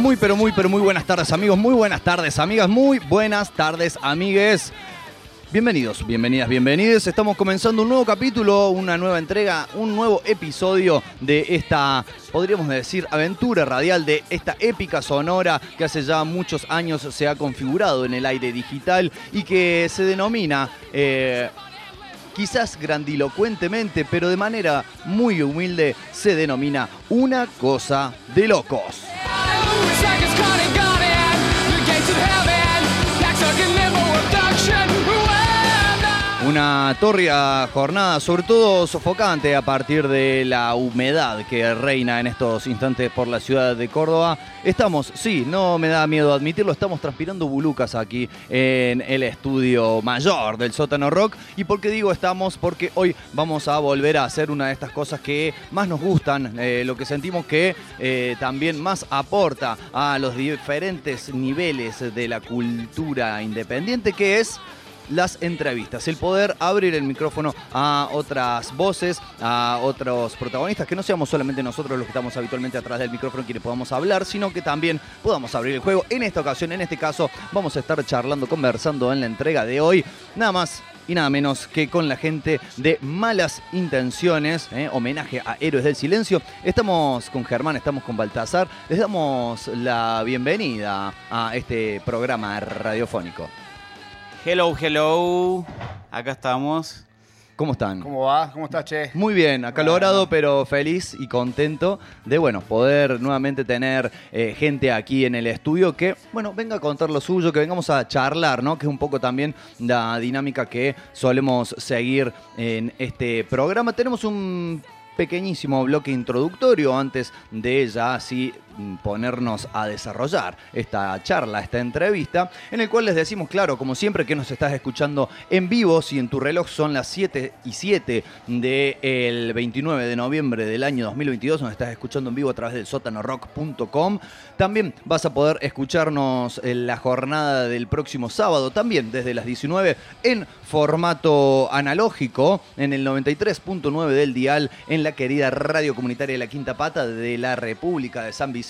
Muy, pero muy, pero muy buenas tardes amigos, muy buenas tardes amigas, muy buenas tardes amigues. Bienvenidos, bienvenidas, bienvenidos. Estamos comenzando un nuevo capítulo, una nueva entrega, un nuevo episodio de esta, podríamos decir, aventura radial de esta épica sonora que hace ya muchos años se ha configurado en el aire digital y que se denomina... eh, quizás grandilocuentemente, pero de manera muy humilde, se denomina una cosa de locos. Una torria jornada, sobre todo sofocante a partir de la humedad que reina en estos instantes por la ciudad de Córdoba. Estamos, sí, no me da miedo admitirlo, estamos transpirando bulucas aquí en el estudio mayor del sótano rock. ¿Y por qué digo estamos? Porque hoy vamos a volver a hacer una de estas cosas que más nos gustan, eh, lo que sentimos que eh, también más aporta a los diferentes niveles de la cultura independiente, que es las entrevistas, el poder abrir el micrófono a otras voces, a otros protagonistas, que no seamos solamente nosotros los que estamos habitualmente atrás del micrófono quienes podamos hablar, sino que también podamos abrir el juego. En esta ocasión, en este caso, vamos a estar charlando, conversando en la entrega de hoy, nada más y nada menos que con la gente de Malas Intenciones, ¿eh? homenaje a Héroes del Silencio. Estamos con Germán, estamos con Baltasar, les damos la bienvenida a este programa radiofónico. Hello, hello. Acá estamos. ¿Cómo están? ¿Cómo va? ¿Cómo estás, Che? Muy bien, acalorado, pero feliz y contento de, bueno, poder nuevamente tener eh, gente aquí en el estudio que, bueno, venga a contar lo suyo, que vengamos a charlar, ¿no? Que es un poco también la dinámica que solemos seguir en este programa. Tenemos un pequeñísimo bloque introductorio antes de ya así ponernos a desarrollar esta charla, esta entrevista, en el cual les decimos, claro, como siempre que nos estás escuchando en vivo, si en tu reloj son las 7 y 7 del 29 de noviembre del año 2022, nos estás escuchando en vivo a través del sotanorock.com, también vas a poder escucharnos la jornada del próximo sábado, también desde las 19 en formato analógico, en el 93.9 del dial, en la querida radio comunitaria de la Quinta Pata de la República de San Vicente.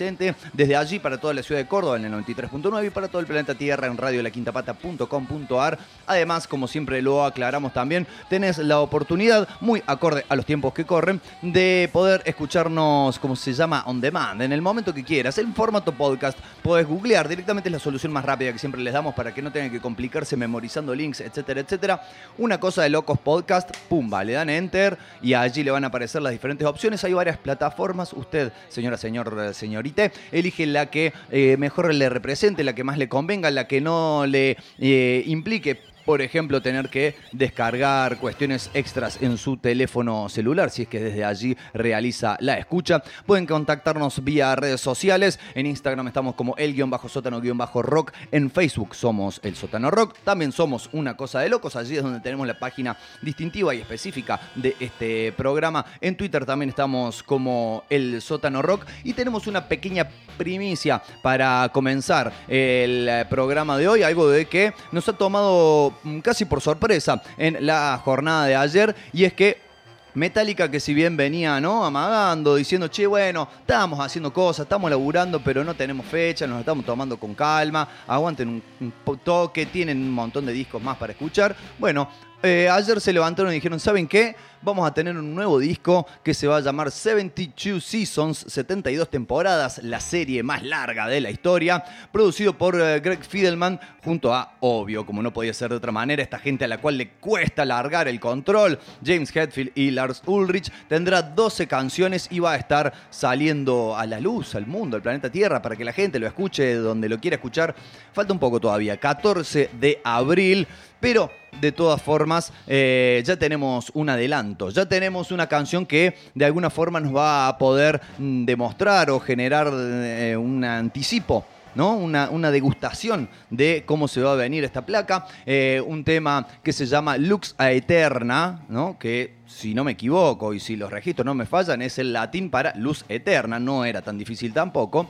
Desde allí para toda la ciudad de Córdoba en el 93.9 y para todo el planeta Tierra en radiolaquintapata.com.ar. Además, como siempre lo aclaramos también, tenés la oportunidad, muy acorde a los tiempos que corren, de poder escucharnos, como se llama, on demand, en el momento que quieras, en formato podcast. Podés googlear, directamente es la solución más rápida que siempre les damos para que no tengan que complicarse memorizando links, etcétera, etcétera. Una cosa de locos podcast, pumba, le dan enter y allí le van a aparecer las diferentes opciones. Hay varias plataformas. Usted, señora, señor, señorita, elige la que eh, mejor le represente, la que más le convenga, la que no le eh, implique por ejemplo, tener que descargar cuestiones extras en su teléfono celular, si es que desde allí realiza la escucha. Pueden contactarnos vía redes sociales. En Instagram estamos como el-sótano-rock. En Facebook somos el sótano rock. También somos una cosa de locos. Allí es donde tenemos la página distintiva y específica de este programa. En Twitter también estamos como el sótano rock. Y tenemos una pequeña primicia para comenzar el programa de hoy. Algo de que nos ha tomado casi por sorpresa en la jornada de ayer y es que Metallica que si bien venía, ¿no? Amagando, diciendo, che, bueno, estamos haciendo cosas, estamos laburando, pero no tenemos fecha, nos estamos tomando con calma, aguanten un, un toque, tienen un montón de discos más para escuchar. Bueno, eh, ayer se levantaron y dijeron, ¿saben qué? Vamos a tener un nuevo disco que se va a llamar 72 Seasons, 72 temporadas, la serie más larga de la historia, producido por eh, Greg Fidelman junto a, obvio, como no podía ser de otra manera, esta gente a la cual le cuesta largar el control, James Hetfield y Lars Ulrich, tendrá 12 canciones y va a estar saliendo a la luz, al mundo, al planeta Tierra, para que la gente lo escuche donde lo quiera escuchar. Falta un poco todavía, 14 de abril. Pero de todas formas, eh, ya tenemos un adelanto, ya tenemos una canción que de alguna forma nos va a poder mm, demostrar o generar eh, un anticipo ¿no? Una, degustación de cómo se va a venir esta placa. Eh, un tema que se llama Lux Aeterna, ¿no? que si no me equivoco y si los registros no me fallan, es el latín para luz eterna, no era tan difícil tampoco.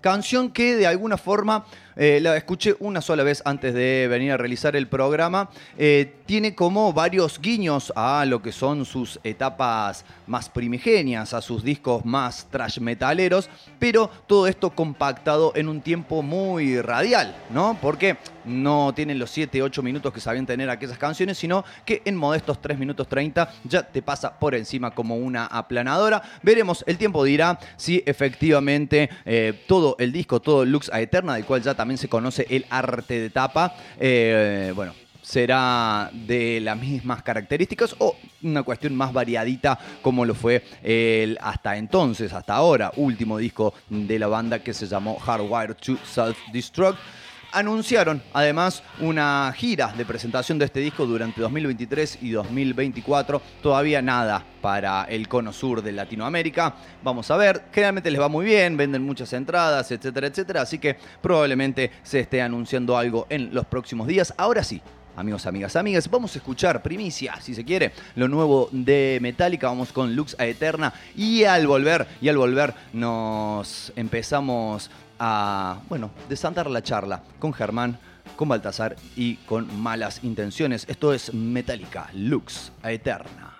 canción que de alguna forma eh, la escuché una sola vez antes de venir a realizar el programa. Eh, tiene como varios guiños a lo que son sus etapas más primigenias, a sus discos más trash metaleros, pero todo esto compactado en un tiempo muy radial, ¿no? Porque no tienen los 7, 8 minutos que sabían tener aquellas canciones, sino que en modestos 3 minutos 30 ya te pasa por encima como una aplanadora. Veremos, el tiempo dirá si efectivamente eh, todo el disco, todo Lux a Eterna, del cual ya también se conoce el arte de tapa, eh, bueno, será de las mismas características o una cuestión más variadita como lo fue el hasta entonces, hasta ahora, último disco de la banda que se llamó Hardwired to Self-Destruct anunciaron además una gira de presentación de este disco durante 2023 y 2024. Todavía nada para el cono sur de Latinoamérica. Vamos a ver, generalmente les va muy bien, venden muchas entradas, etcétera, etcétera. Así que probablemente se esté anunciando algo en los próximos días. Ahora sí, Amigos, amigas, amigas, vamos a escuchar primicia, si se quiere, lo nuevo de Metallica. Vamos con Lux a Eterna y al volver, y al volver nos empezamos a, bueno, desantar la charla con Germán, con Baltasar y con malas intenciones. Esto es Metallica, Lux a Eterna.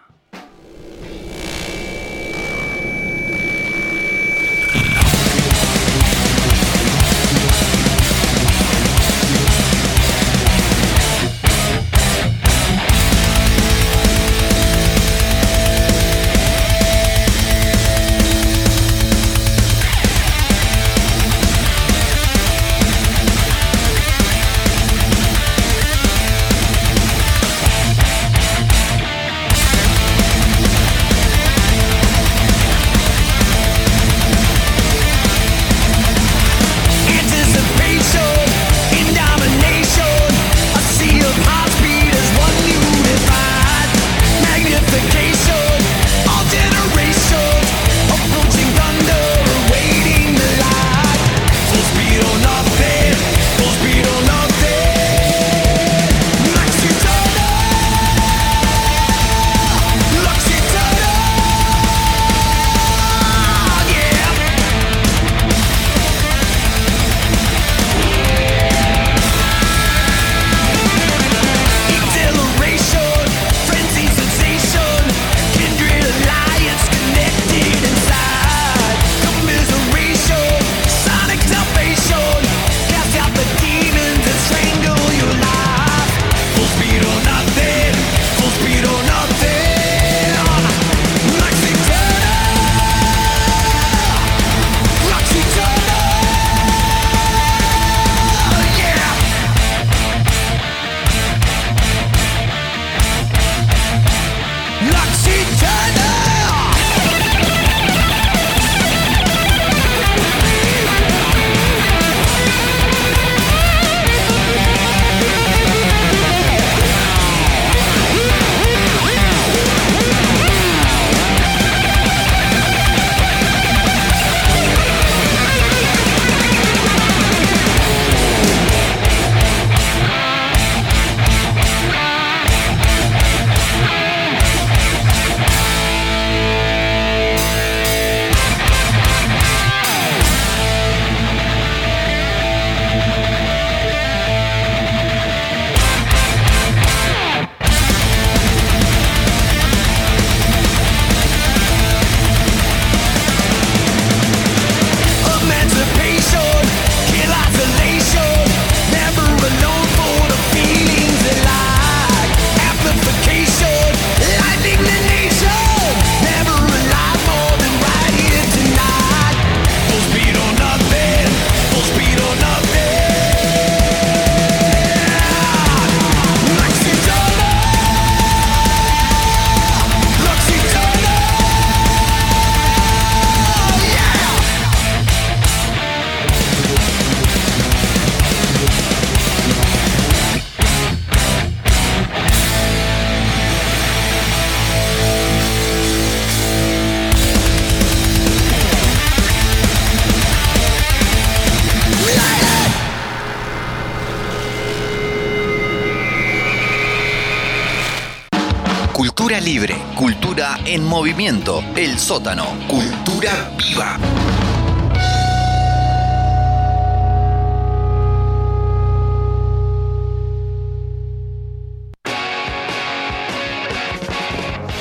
El sótano, cultura viva.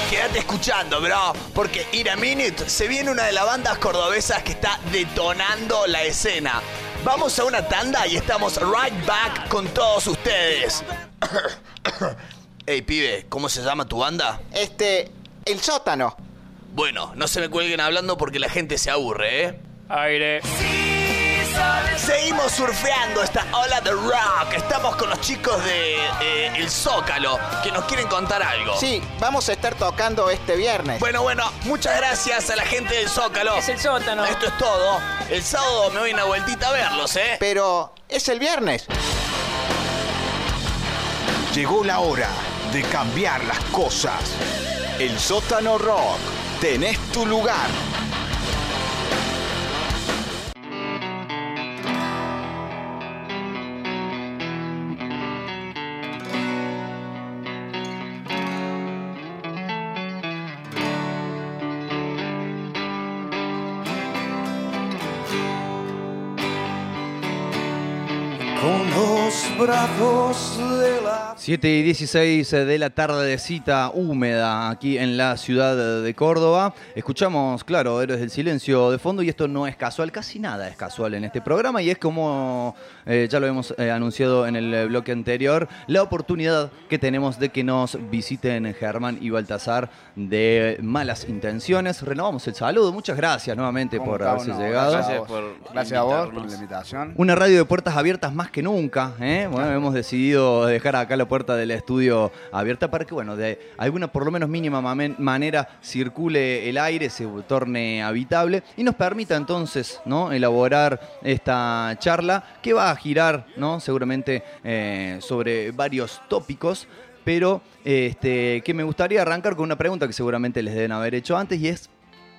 Quédate escuchando, bro, porque In a Minute se viene una de las bandas cordobesas que está detonando la escena. Vamos a una tanda y estamos right back con todos ustedes. Ey, pibe, ¿cómo se llama tu banda? Este, el sótano. Bueno, no se me cuelguen hablando porque la gente se aburre, ¿eh? Aire. Seguimos surfeando esta ola de rock. Estamos con los chicos de eh, El Zócalo que nos quieren contar algo. Sí, vamos a estar tocando este viernes. Bueno, bueno, muchas gracias a la gente del Zócalo. Es el sótano. Esto es todo. El sábado me voy una vueltita a verlos, ¿eh? Pero es el viernes. Llegó la hora de cambiar las cosas. El sótano rock. Tenés tu lugar. con los brazos de la 7 y 16 de la tardecita húmeda aquí en la ciudad de Córdoba. Escuchamos, claro, Héroes del Silencio de fondo y esto no es casual, casi nada es casual en este programa y es como eh, ya lo hemos eh, anunciado en el bloque anterior, la oportunidad que tenemos de que nos visiten Germán y Baltasar de Malas Intenciones. Renovamos el saludo, muchas gracias nuevamente ¿Cómo por está haberse llegado. Gracias a vos. por Gracias a vos por la invitación. Una radio de puertas abiertas más que nunca. ¿eh? Bueno, hemos decidido dejar acá la puerta del estudio abierta para que, bueno, de alguna por lo menos mínima manera circule el aire, se torne habitable y nos permita entonces ¿no? elaborar esta charla que va a girar ¿no? seguramente eh, sobre varios tópicos. Pero este, que me gustaría arrancar con una pregunta que seguramente les deben haber hecho antes y es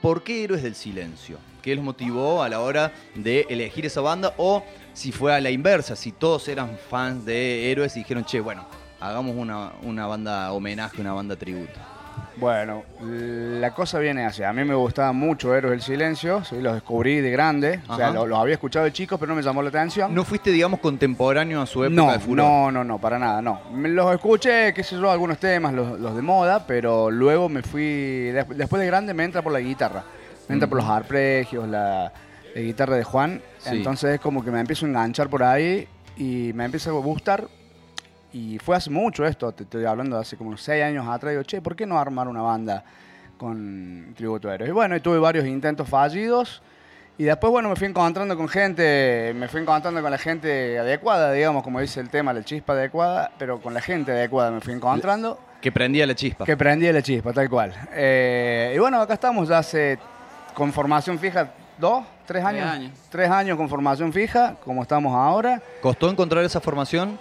¿Por qué Héroes del Silencio? ¿Qué los motivó a la hora de elegir esa banda? O si fue a la inversa, si todos eran fans de Héroes y dijeron, che, bueno, hagamos una, una banda homenaje, una banda tributo. Bueno, la cosa viene así. A mí me gustaba mucho Héroes del Silencio, sí, los descubrí de grande. O sea, los había escuchado de chicos, pero no me llamó la atención. ¿No fuiste, digamos, contemporáneo a su época no, de furor? no, no, no, para nada, no. Los escuché, qué sé yo, algunos temas, los, los de moda, pero luego me fui, des- después de grande me entra por la guitarra. Me entra por los arpegios, la, la guitarra de Juan. Sí. Entonces es como que me empiezo a enganchar por ahí y me empieza a gustar. Y fue hace mucho esto, te estoy hablando de hace como seis años atrás. Digo, che, ¿por qué no armar una banda con tributo a héroes? Y bueno, y tuve varios intentos fallidos. Y después, bueno, me fui encontrando con gente, me fui encontrando con la gente adecuada, digamos, como dice el tema, la chispa adecuada, pero con la gente adecuada me fui encontrando, Que prendía la chispa. que prendí la chispa, tal cual. Eh, y bueno, acá estamos ya hace, con formación fija, dos, tres años. años. Tres años con formación fija, como estamos ahora. ¿Costó encontrar esa formación?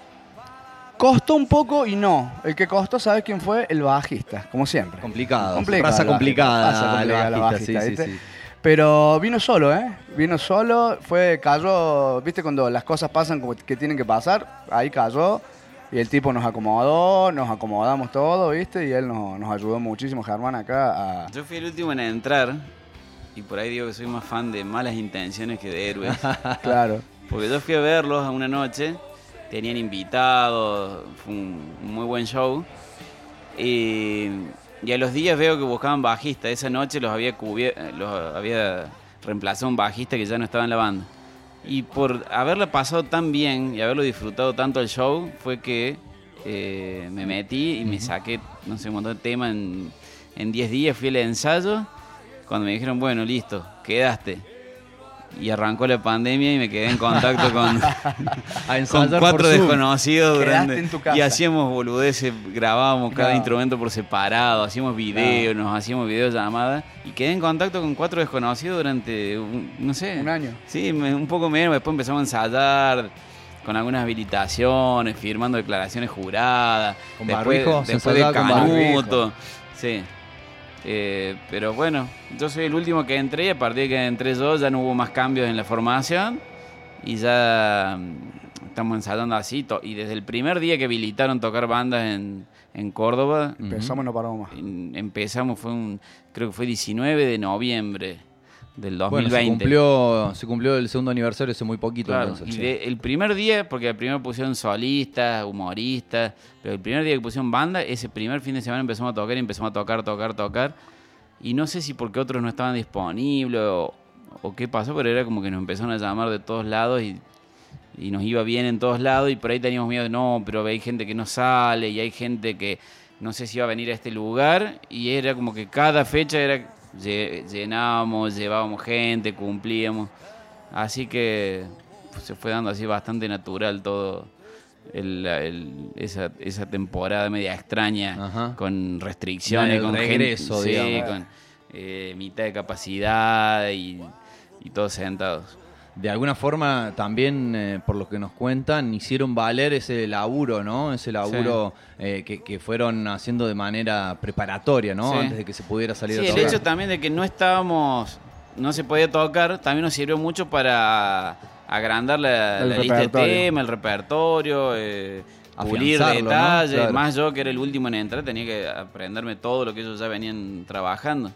Costó un poco y no. El que costó, ¿sabes quién fue? El bajista, como siempre. Complicado. Complicado, Raza complicada. raza complicada, el el bajista, bajista, sí, ¿viste? sí, sí. Pero vino solo, ¿eh? Vino solo, fue, cayó, viste cuando las cosas pasan como que tienen que pasar, ahí cayó y el tipo nos acomodó, nos acomodamos todo, ¿viste? Y él nos, nos ayudó muchísimo, Germán, acá a... Yo fui el último en entrar y por ahí digo que soy más fan de malas intenciones que de héroes. Claro. Porque yo fui a verlos a una noche, tenían invitados, fue un muy buen show. Y, y a los días veo que buscaban bajista. Esa noche los había, los había reemplazado un bajista que ya no estaba en la banda. Y por haberla pasado tan bien y haberlo disfrutado tanto el show, fue que eh, me metí y me saqué, no sé, un montón de temas en en 10 días. Fui al ensayo. Cuando me dijeron, bueno, listo, quedaste. Y arrancó la pandemia y me quedé en contacto con, con cuatro desconocidos durante- y hacíamos boludeces, grabábamos cada No. instrumento por separado, hacíamos videos, nos hacíamos videollamadas y quedé en contacto con cuatro desconocidos durante, un- no sé, Un año. Sí, un poco menos, después empezamos a ensayar con algunas habilitaciones, firmando declaraciones juradas, ¿Con después, después de Canuto, sí. Eh, pero bueno, yo soy el último que entré y a partir de que entré yo ya no hubo más cambios en la formación y ya mm, estamos ensayando así. Y desde el primer día que habilitaron tocar bandas en, en Córdoba, Empezamos y no paramos más. en- empezamos, fue un, creo que fue 19 de noviembre del 2020. Bueno, se cumplió, se cumplió el segundo aniversario hace muy poquito. Claro, entonces. y de- el primer día, porque primero pusieron solistas, humoristas, pero el primer día que pusieron banda, ese primer fin de semana empezamos a tocar y empezamos a tocar, tocar, tocar. Y no sé si porque otros no estaban disponibles o, o qué pasó, pero era como que nos empezaron a llamar de todos lados y, y nos iba bien en todos lados y por ahí teníamos miedo de no, pero hay gente que no sale y hay gente que no sé si iba a venir a este lugar y era como que cada fecha era llenábamos, llevábamos gente, cumplíamos. Así que pues, se fue dando así bastante natural todo el- el- esa, esa temporada media extraña Ajá. con restricciones, el con regreso, gente, sí, digamos. con eh, mitad de capacidad y, y todos sentados. De alguna forma, también, eh, por lo que nos cuentan, hicieron valer ese laburo, ¿no? Ese laburo eh, que, que fueron haciendo de manera preparatoria, ¿no? Sí. Antes de que se pudiera salir Sí, a el tocar. hecho también de que no estábamos, no se podía tocar, también nos sirvió mucho para agrandar la, El la lista de repertorio. temas, el repertorio, eh, pulir detalles. Claro. Más yo que era el último en entrar, tenía que aprenderme todo lo que ellos ya venían trabajando.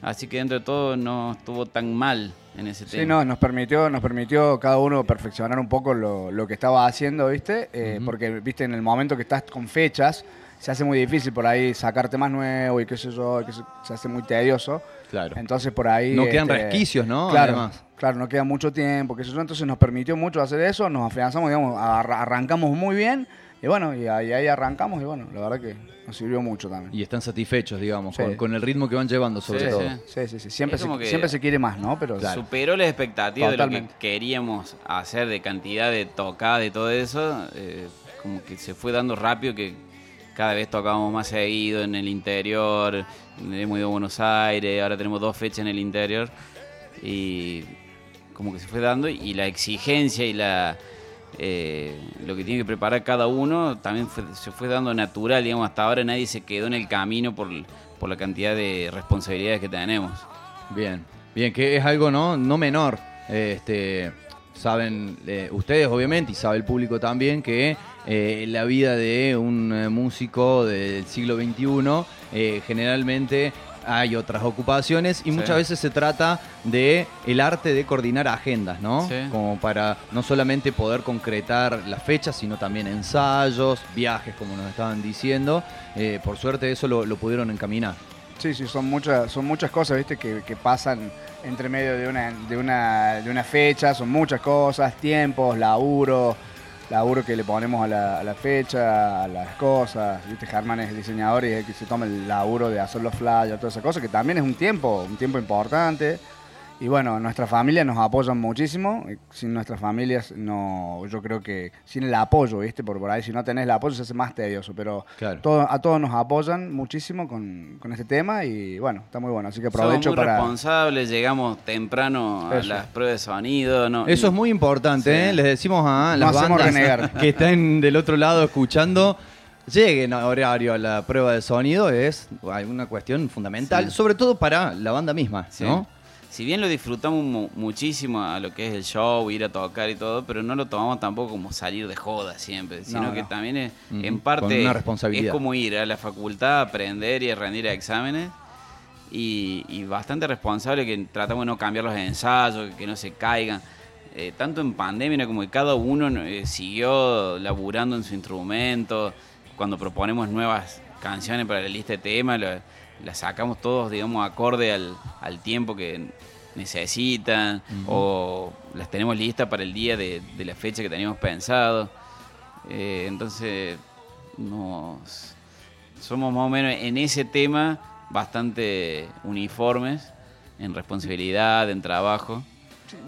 Así que dentro de todo no estuvo tan mal en ese tema. Sí, no, nos permitió, nos permitió cada uno perfeccionar un poco lo, lo que estaba haciendo, ¿viste? Eh, Porque, viste, en el momento que estás con fechas, se hace muy difícil por ahí sacar temas nuevos y qué sé yo, que se, se hace muy tedioso. Claro. Entonces por ahí... No quedan este, resquicios, ¿no? Claro, Además. claro, no queda mucho tiempo, qué sé yo. Entonces nos permitió mucho hacer eso, nos afianzamos, digamos, arra- arrancamos muy bien. Y bueno, y ahí, ahí arrancamos y bueno, la verdad que nos sirvió mucho también. Y están satisfechos, digamos, Sí. con, con el ritmo que van llevando, sobre Sí, todo. sí. Sí, sí. Siempre, se, que- siempre se quiere más, ¿no? Pero Superó las expectativas de lo que queríamos hacer, de cantidad de tocada y todo eso. eh, como que se fue dando rápido que cada vez tocábamos más seguido en el interior. Hemos ido a Buenos Aires, ahora tenemos dos fechas en el interior. Y como que se fue dando y la exigencia y la eh, lo que tiene que preparar cada uno también se fue dando natural, digamos, hasta ahora nadie se quedó en el camino por, por la cantidad de responsabilidades que tenemos. Bien, bien, que es algo no, no menor. Este, saben eh, ustedes, obviamente, y sabe el público también, que eh, la vida de un músico del siglo XXI eh, generalmente hay otras ocupaciones y Sí. muchas veces se trata de el arte de coordinar agendas, ¿no? Sí. Como para no solamente poder concretar las fechas, sino también ensayos, viajes, como nos estaban diciendo. Eh, por suerte eso lo, lo pudieron encaminar. Sí, sí, son muchas, son muchas cosas, viste, que, que pasan entre medio de una, de una, de una fecha, son muchas cosas, tiempos, laburo, laburo que le ponemos a la, a la fecha, a las cosas, viste, Germán es el diseñador y es el que se toma el laburo de hacer los flyers, todas esas cosas, que también es un tiempo, un tiempo importante. Y bueno, nuestras familias nos apoyan muchísimo. Sin nuestras familias, no, yo creo que sin el apoyo, ¿viste? Por, por ahí, si no tenés el apoyo, se hace más tedioso. Pero Claro. todo- a todos nos apoyan muchísimo con, con este tema y bueno, está muy bueno. Así que aprovecho Somos muy para. responsables, llegamos temprano a Eso. las pruebas de sonido. No, Eso es muy importante, Sí. ¿eh? Les decimos a No las hacemos bandas renegar. que están del otro lado escuchando, lleguen a horario a la prueba de sonido, es una cuestión fundamental, Sí. sobre todo para la banda misma, Sí. ¿no? Si bien lo disfrutamos mu- muchísimo a lo que es el show, ir a tocar y todo, pero no lo tomamos tampoco como salir de joda siempre, sino No, que también es, en parte una responsabilidad. es como ir a la facultad a aprender y a rendir exámenes y, y bastante responsable que tratamos de no cambiar los ensayos, que no se caigan. Eh, tanto en pandemia como que cada uno eh, siguió laburando en su instrumento. Cuando proponemos nuevas canciones para la lista de temas, lo- las sacamos todos, digamos, acorde al, al tiempo que necesitan o las tenemos listas para el día de, de la fecha que teníamos pensado. Eh, entonces, nos, somos más o menos en ese tema bastante uniformes en responsabilidad, en trabajo.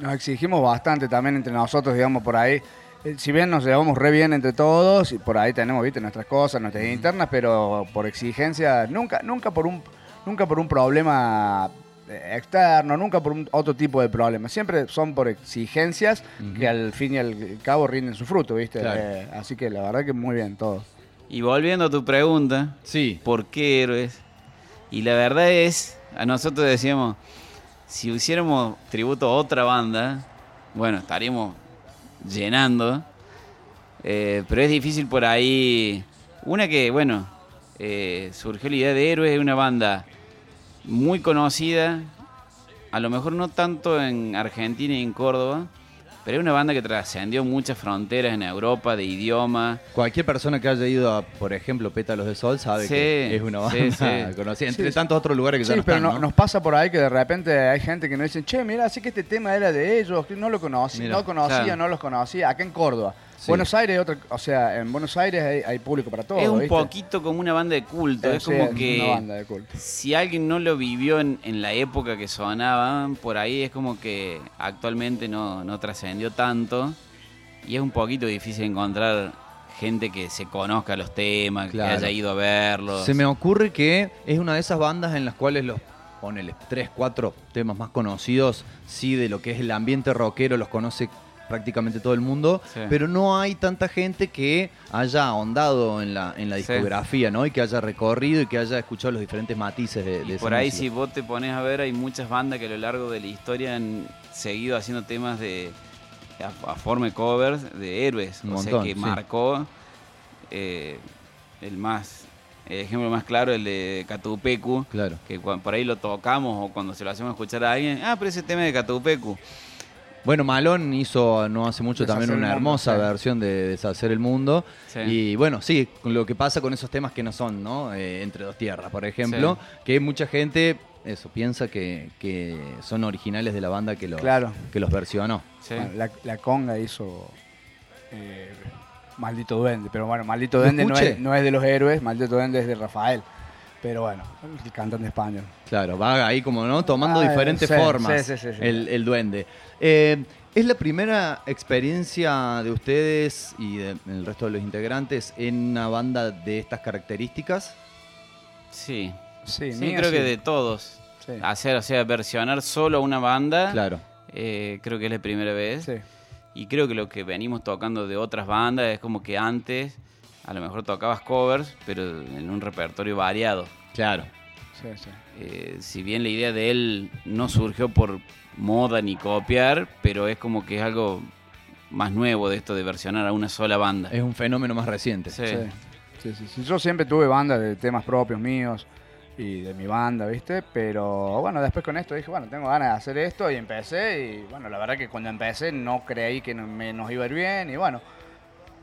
Nos exigimos bastante también entre nosotros, digamos, por ahí. Eh, Si bien nos llevamos re bien entre todos, y por ahí tenemos, viste, nuestras cosas, nuestras internas, pero por exigencia, nunca, nunca por un, nunca por un problema eh, externo, nunca por un otro tipo de problema. Siempre son por exigencias que al fin y al cabo rinden su fruto, viste. Claro. Eh, así que la verdad que muy bien todo. Y volviendo a tu pregunta, Sí. ¿por qué héroes? Y la verdad es, a nosotros decíamos, si hiciéramos tributo a otra banda, bueno, estaríamos llenando, Eh, pero es difícil por ahí. Una que, bueno, eh, surgió la idea de Héroes, es una banda muy conocida, a lo mejor no tanto en Argentina y en Córdoba, pero es una banda que trascendió muchas fronteras en Europa, de idioma. Cualquier persona que haya ido a, por ejemplo, Pétalos de Sol sabe Sí, que es una sí, banda sí. conocida, entre Sí. tantos otros lugares que ya Sí, no pero están, no- ¿no? nos pasa por ahí que de repente hay gente que nos dice, che, mira, así que este tema era de ellos, que no lo conocí, Mira, no conocía, claro. no los conocía, acá en Córdoba. Sí. Buenos Aires, otra, o sea, en Buenos Aires hay, hay público para todo. es un ¿viste? poquito como una banda de culto, Eh, es sí, como es que... una banda de culto. si alguien no lo vivió en, en la época que sonaban, por ahí es como que actualmente no, no trascendió tanto y es un poquito difícil encontrar gente que se conozca los temas, Claro. que haya ido a verlos. Se me ocurre que es una de esas bandas en las cuales los ponele tres, cuatro temas más conocidos, sí, de lo que es el ambiente rockero, los conoce prácticamente todo el mundo, Sí. pero no hay tanta gente que haya ahondado en la, en la Sí. discografía, ¿no? Y que haya recorrido y que haya escuchado los diferentes matices de, de Y por ahí música. si vos te pones a ver, hay muchas bandas que a lo largo de la historia han seguido haciendo temas de a, a forma de covers de héroes. Un o montón, sea que sí. marcó eh, el más, el ejemplo más claro, el de Catupecu. Claro. que cuando por ahí lo tocamos o cuando se lo hacemos escuchar a alguien, ah, pero ese tema de Catupecu. Bueno, Malón hizo no hace mucho Deshacer también una mundo, hermosa sí. versión de Deshacer el Mundo. Sí. Y bueno, sí, con lo que pasa con esos temas que no son, ¿no? Eh, Entre dos tierras, por ejemplo, que mucha gente, eso, piensa que, que son originales de la banda que los, Claro. que los versionó. Bueno, la, la conga hizo eh, Maldito Duende, pero bueno, Maldito ¿Lo Duende no es, no es de los héroes, Maldito Duende es de Rafael. Pero bueno, el cantante español. Claro, va ahí como, ¿no? Tomando Ah, diferentes sí, formas sí, sí, sí, sí. El, el duende. Eh, ¿Es la primera experiencia de ustedes y de- del resto de los integrantes en una banda de estas características? Sí. Sí, Sí, mía creo que de todos. Sí. Hacer, o sea, versionar solo a una banda, Claro. eh, creo que es la primera vez. Sí. Y creo que lo que venimos tocando de otras bandas es como que antes a lo mejor tocabas covers, pero en un repertorio variado. Claro. Sí, sí. Eh, si bien la idea de él no surgió por moda ni copiar, pero es como que es algo más nuevo de esto de versionar a una sola banda. Es un fenómeno más reciente. Sí. Sí. Sí, sí. Yo siempre tuve bandas de temas propios míos y de mi banda, ¿viste? Pero bueno, después con esto dije, bueno, tengo ganas de hacer esto y empecé. Y bueno, la verdad que cuando empecé no creí que me- nos iba a ir bien y bueno.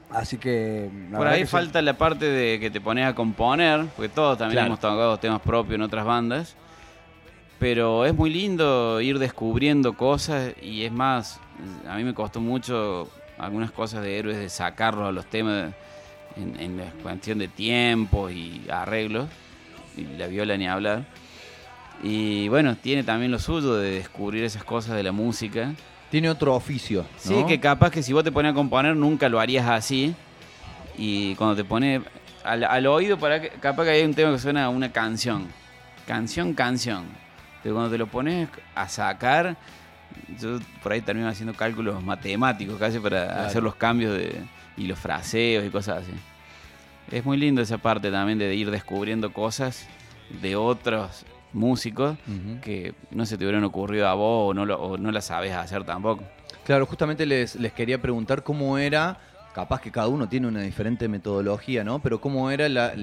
Así que. Por ahí que sí. falta la parte de que te pones a componer, porque todos también Claro. hemos tocado temas propios en otras bandas. Pero es muy lindo ir descubriendo cosas y es más, a mí me costó mucho algunas cosas de héroes de sacarlos a los temas en, en la cuestión de tiempo y arreglos. Y la viola ni hablar. Y bueno, tiene también lo suyo de descubrir esas cosas de la música. Tiene otro oficio. ¿no? Sí, que capaz que si vos te pones a componer nunca lo harías así. Y cuando te pones al, al oído, para que, capaz que hay un tema que suena a una canción. Canción, canción. Pero cuando te lo pones a sacar, yo por ahí termino haciendo cálculos matemáticos casi para Claro. hacer los cambios de, y los fraseos y cosas así. Es muy lindo esa parte también de ir descubriendo cosas de otros músicos que no se te hubieran ocurrido a vos o no, lo, o no la sabes hacer tampoco. Claro, justamente les, les quería preguntar cómo era, capaz que cada uno tiene una diferente metodología, ¿no? Pero cómo era la,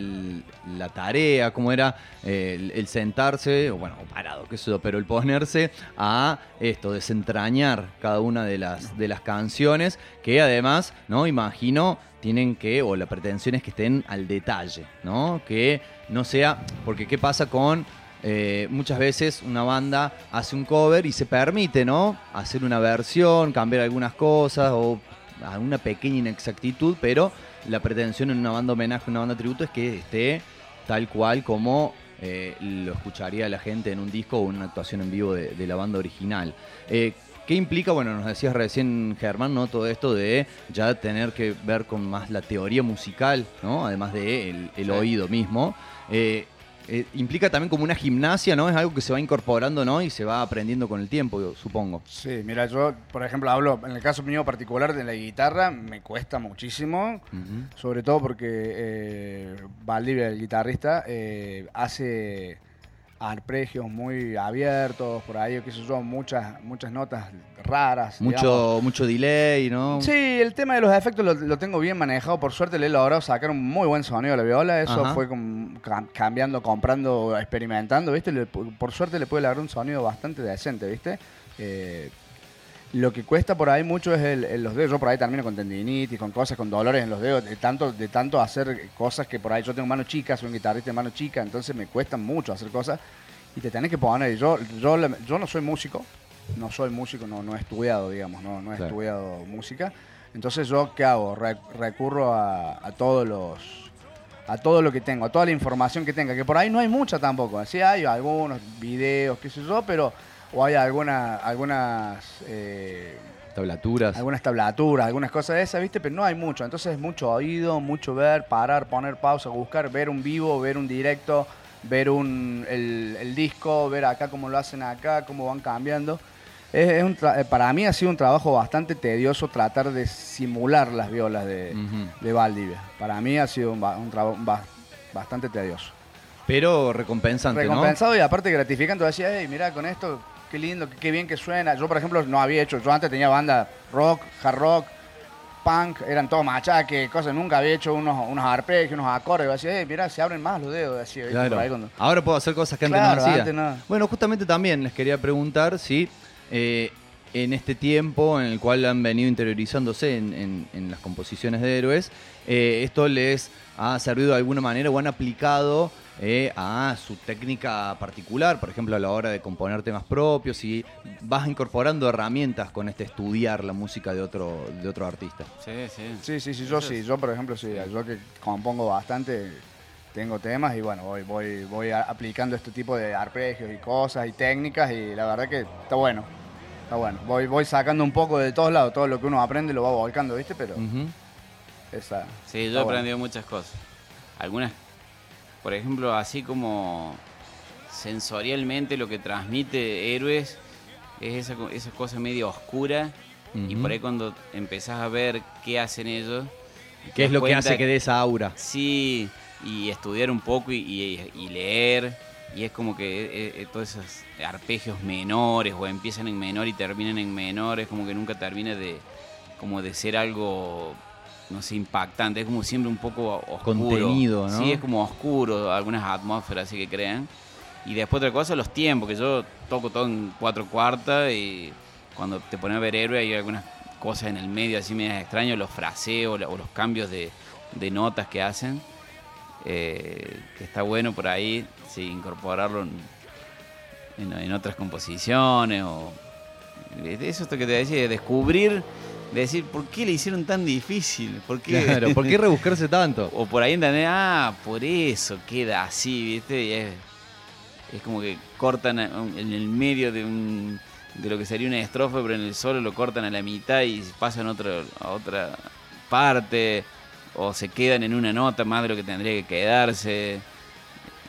la tarea, cómo era eh, el, el sentarse, o bueno, parado, qué sé yo, pero el ponerse a esto, desentrañar cada una de las, de las canciones, que además, ¿no? Imagino tienen que, o la pretensión es que estén al detalle, ¿no? Que no sea, porque ¿qué pasa con eh, muchas veces una banda hace un cover y se permite, ¿no? Hacer una versión, cambiar algunas cosas o alguna pequeña inexactitud, pero la pretensión en una banda homenaje, una banda tributo es que esté tal cual como eh, lo escucharía la gente en un disco o en una actuación en vivo de, de la banda original. Eh, ¿Qué implica? Bueno, nos decías recién, Germán, ¿no? Todo esto de ya tener que ver con más la teoría musical, ¿no? Además de el, el Sí. oído mismo. Eh, eh, implica también como una gimnasia, ¿no? Es algo que se va incorporando, ¿no? Y se va aprendiendo con el tiempo, yo supongo. Sí, mira, yo, por ejemplo, hablo, en el caso mío particular de la guitarra, me cuesta muchísimo, sobre todo porque eh, Valdivia, el guitarrista, eh, hace, arpegios muy abiertos, por ahí, qué sé yo, muchas, muchas notas raras. digamos. Mucho, mucho delay, ¿no? Sí, el tema de los efectos lo, lo tengo bien manejado. Por suerte le he logrado sacar un muy buen sonido a la viola. Eso Ajá. fue com- cam- cambiando, comprando, experimentando, ¿viste? Le- por suerte le pude lograr un sonido bastante decente, ¿viste? Eh, lo que cuesta por ahí mucho es el- el- los dedos. Yo por ahí termino con tendinitis, con cosas, con dolores en los dedos, de tanto, de tanto hacer cosas que por ahí yo tengo mano chica, soy un guitarrista de mano chica, entonces me cuesta mucho hacer cosas y te tenés que poner. Yo, yo, yo no soy músico, no soy músico, no, no he estudiado, digamos, no, no he Claro. estudiado música. Entonces yo, ¿qué hago? Re- recurro a, a todos los a todo lo que tengo, a toda la información que tenga, que por ahí no hay mucha tampoco. Así hay algunos videos, qué sé yo, pero o hay alguna, algunas eh, Tablaturas. algunas tablaturas, algunas cosas de esas, ¿viste? Pero no hay mucho. Entonces es mucho oído, mucho ver, parar, poner pausa, buscar, ver un vivo, ver un directo, ver un, el, el disco, ver acá cómo lo hacen acá, cómo van cambiando. Es, es un eh, para mí ha sido un trabajo bastante tedioso tratar de simular las violas de, de Valdivia. Para mí ha sido un, ba- un trabajo ba- bastante tedioso. Pero recompensante, Recompensado y aparte gratificante. Decía, hey, mira, con esto, qué lindo, qué, bien que suena. Yo, por ejemplo, no había hecho, yo antes tenía banda rock, hard rock, punk, eran todo machaque, cosas. Nunca había hecho unos, unos arpegios, unos acordes. Decía, hey, mira, se abren más los dedos. Por Claro. ahí cuando- Ahora puedo hacer cosas que antes Claro, no hacía. antes no. Bueno, justamente también les quería preguntar si eh, en este tiempo en el cual han venido interiorizándose en, en- en las composiciones de héroes, eh, esto les ha servido de alguna manera o han aplicado eh, a su técnica particular, por ejemplo, a la hora de componer temas propios y vas incorporando herramientas con este estudiar la música de otro, de otro artista. Sí, sí. Sí, sí, sí, yo sí. Yo, por ejemplo, sí. Yo que compongo bastante, tengo temas y bueno, voy, voy, voy aplicando este tipo de arpegios y cosas y técnicas y la verdad que está bueno. Está bueno. Voy, voy sacando un poco de todos lados. Todo lo que uno aprende lo va volcando, ¿viste? Pero esa... Sí, yo he bueno. aprendido muchas cosas. Algunas, por ejemplo, así como sensorialmente lo que transmite Héroes es esa, esa cosa medio oscura. Y por ahí cuando empezás a ver qué hacen ellos. ¿Qué es lo que hace que dé esa aura? Sí, y estudiar un poco y, y- y leer. Y es como que eh, eh, todos esos arpegios menores o empiezan en menor y terminan en menor. Es como que nunca termina de, como de ser algo, no sé, impactante. Es como siempre un poco oscuro. Contenido, ¿no? Sí, es como oscuro, algunas atmósferas así que crean. Y después otra cosa, los tiempos, que yo toco todo en cuatro cuartas y cuando te pones a ver héroe hay algunas cosas en el medio así medias extrañas, los fraseos o los cambios de, de notas que hacen. eh, que está bueno por ahí, sí, incorporarlo en, en- en otras composiciones o... Eso es lo que te decía, de descubrir, de decir, ¿por qué le hicieron tan difícil? ¿Por qué? Claro, ¿por qué rebuscarse tanto? O por ahí entender, ah, por eso queda así, ¿viste? Y es, es como que cortan en el medio de un de lo que sería una estrofa, pero en el solo lo cortan a la mitad y pasan otro, a otra parte, o se quedan en una nota más de lo que tendría que quedarse.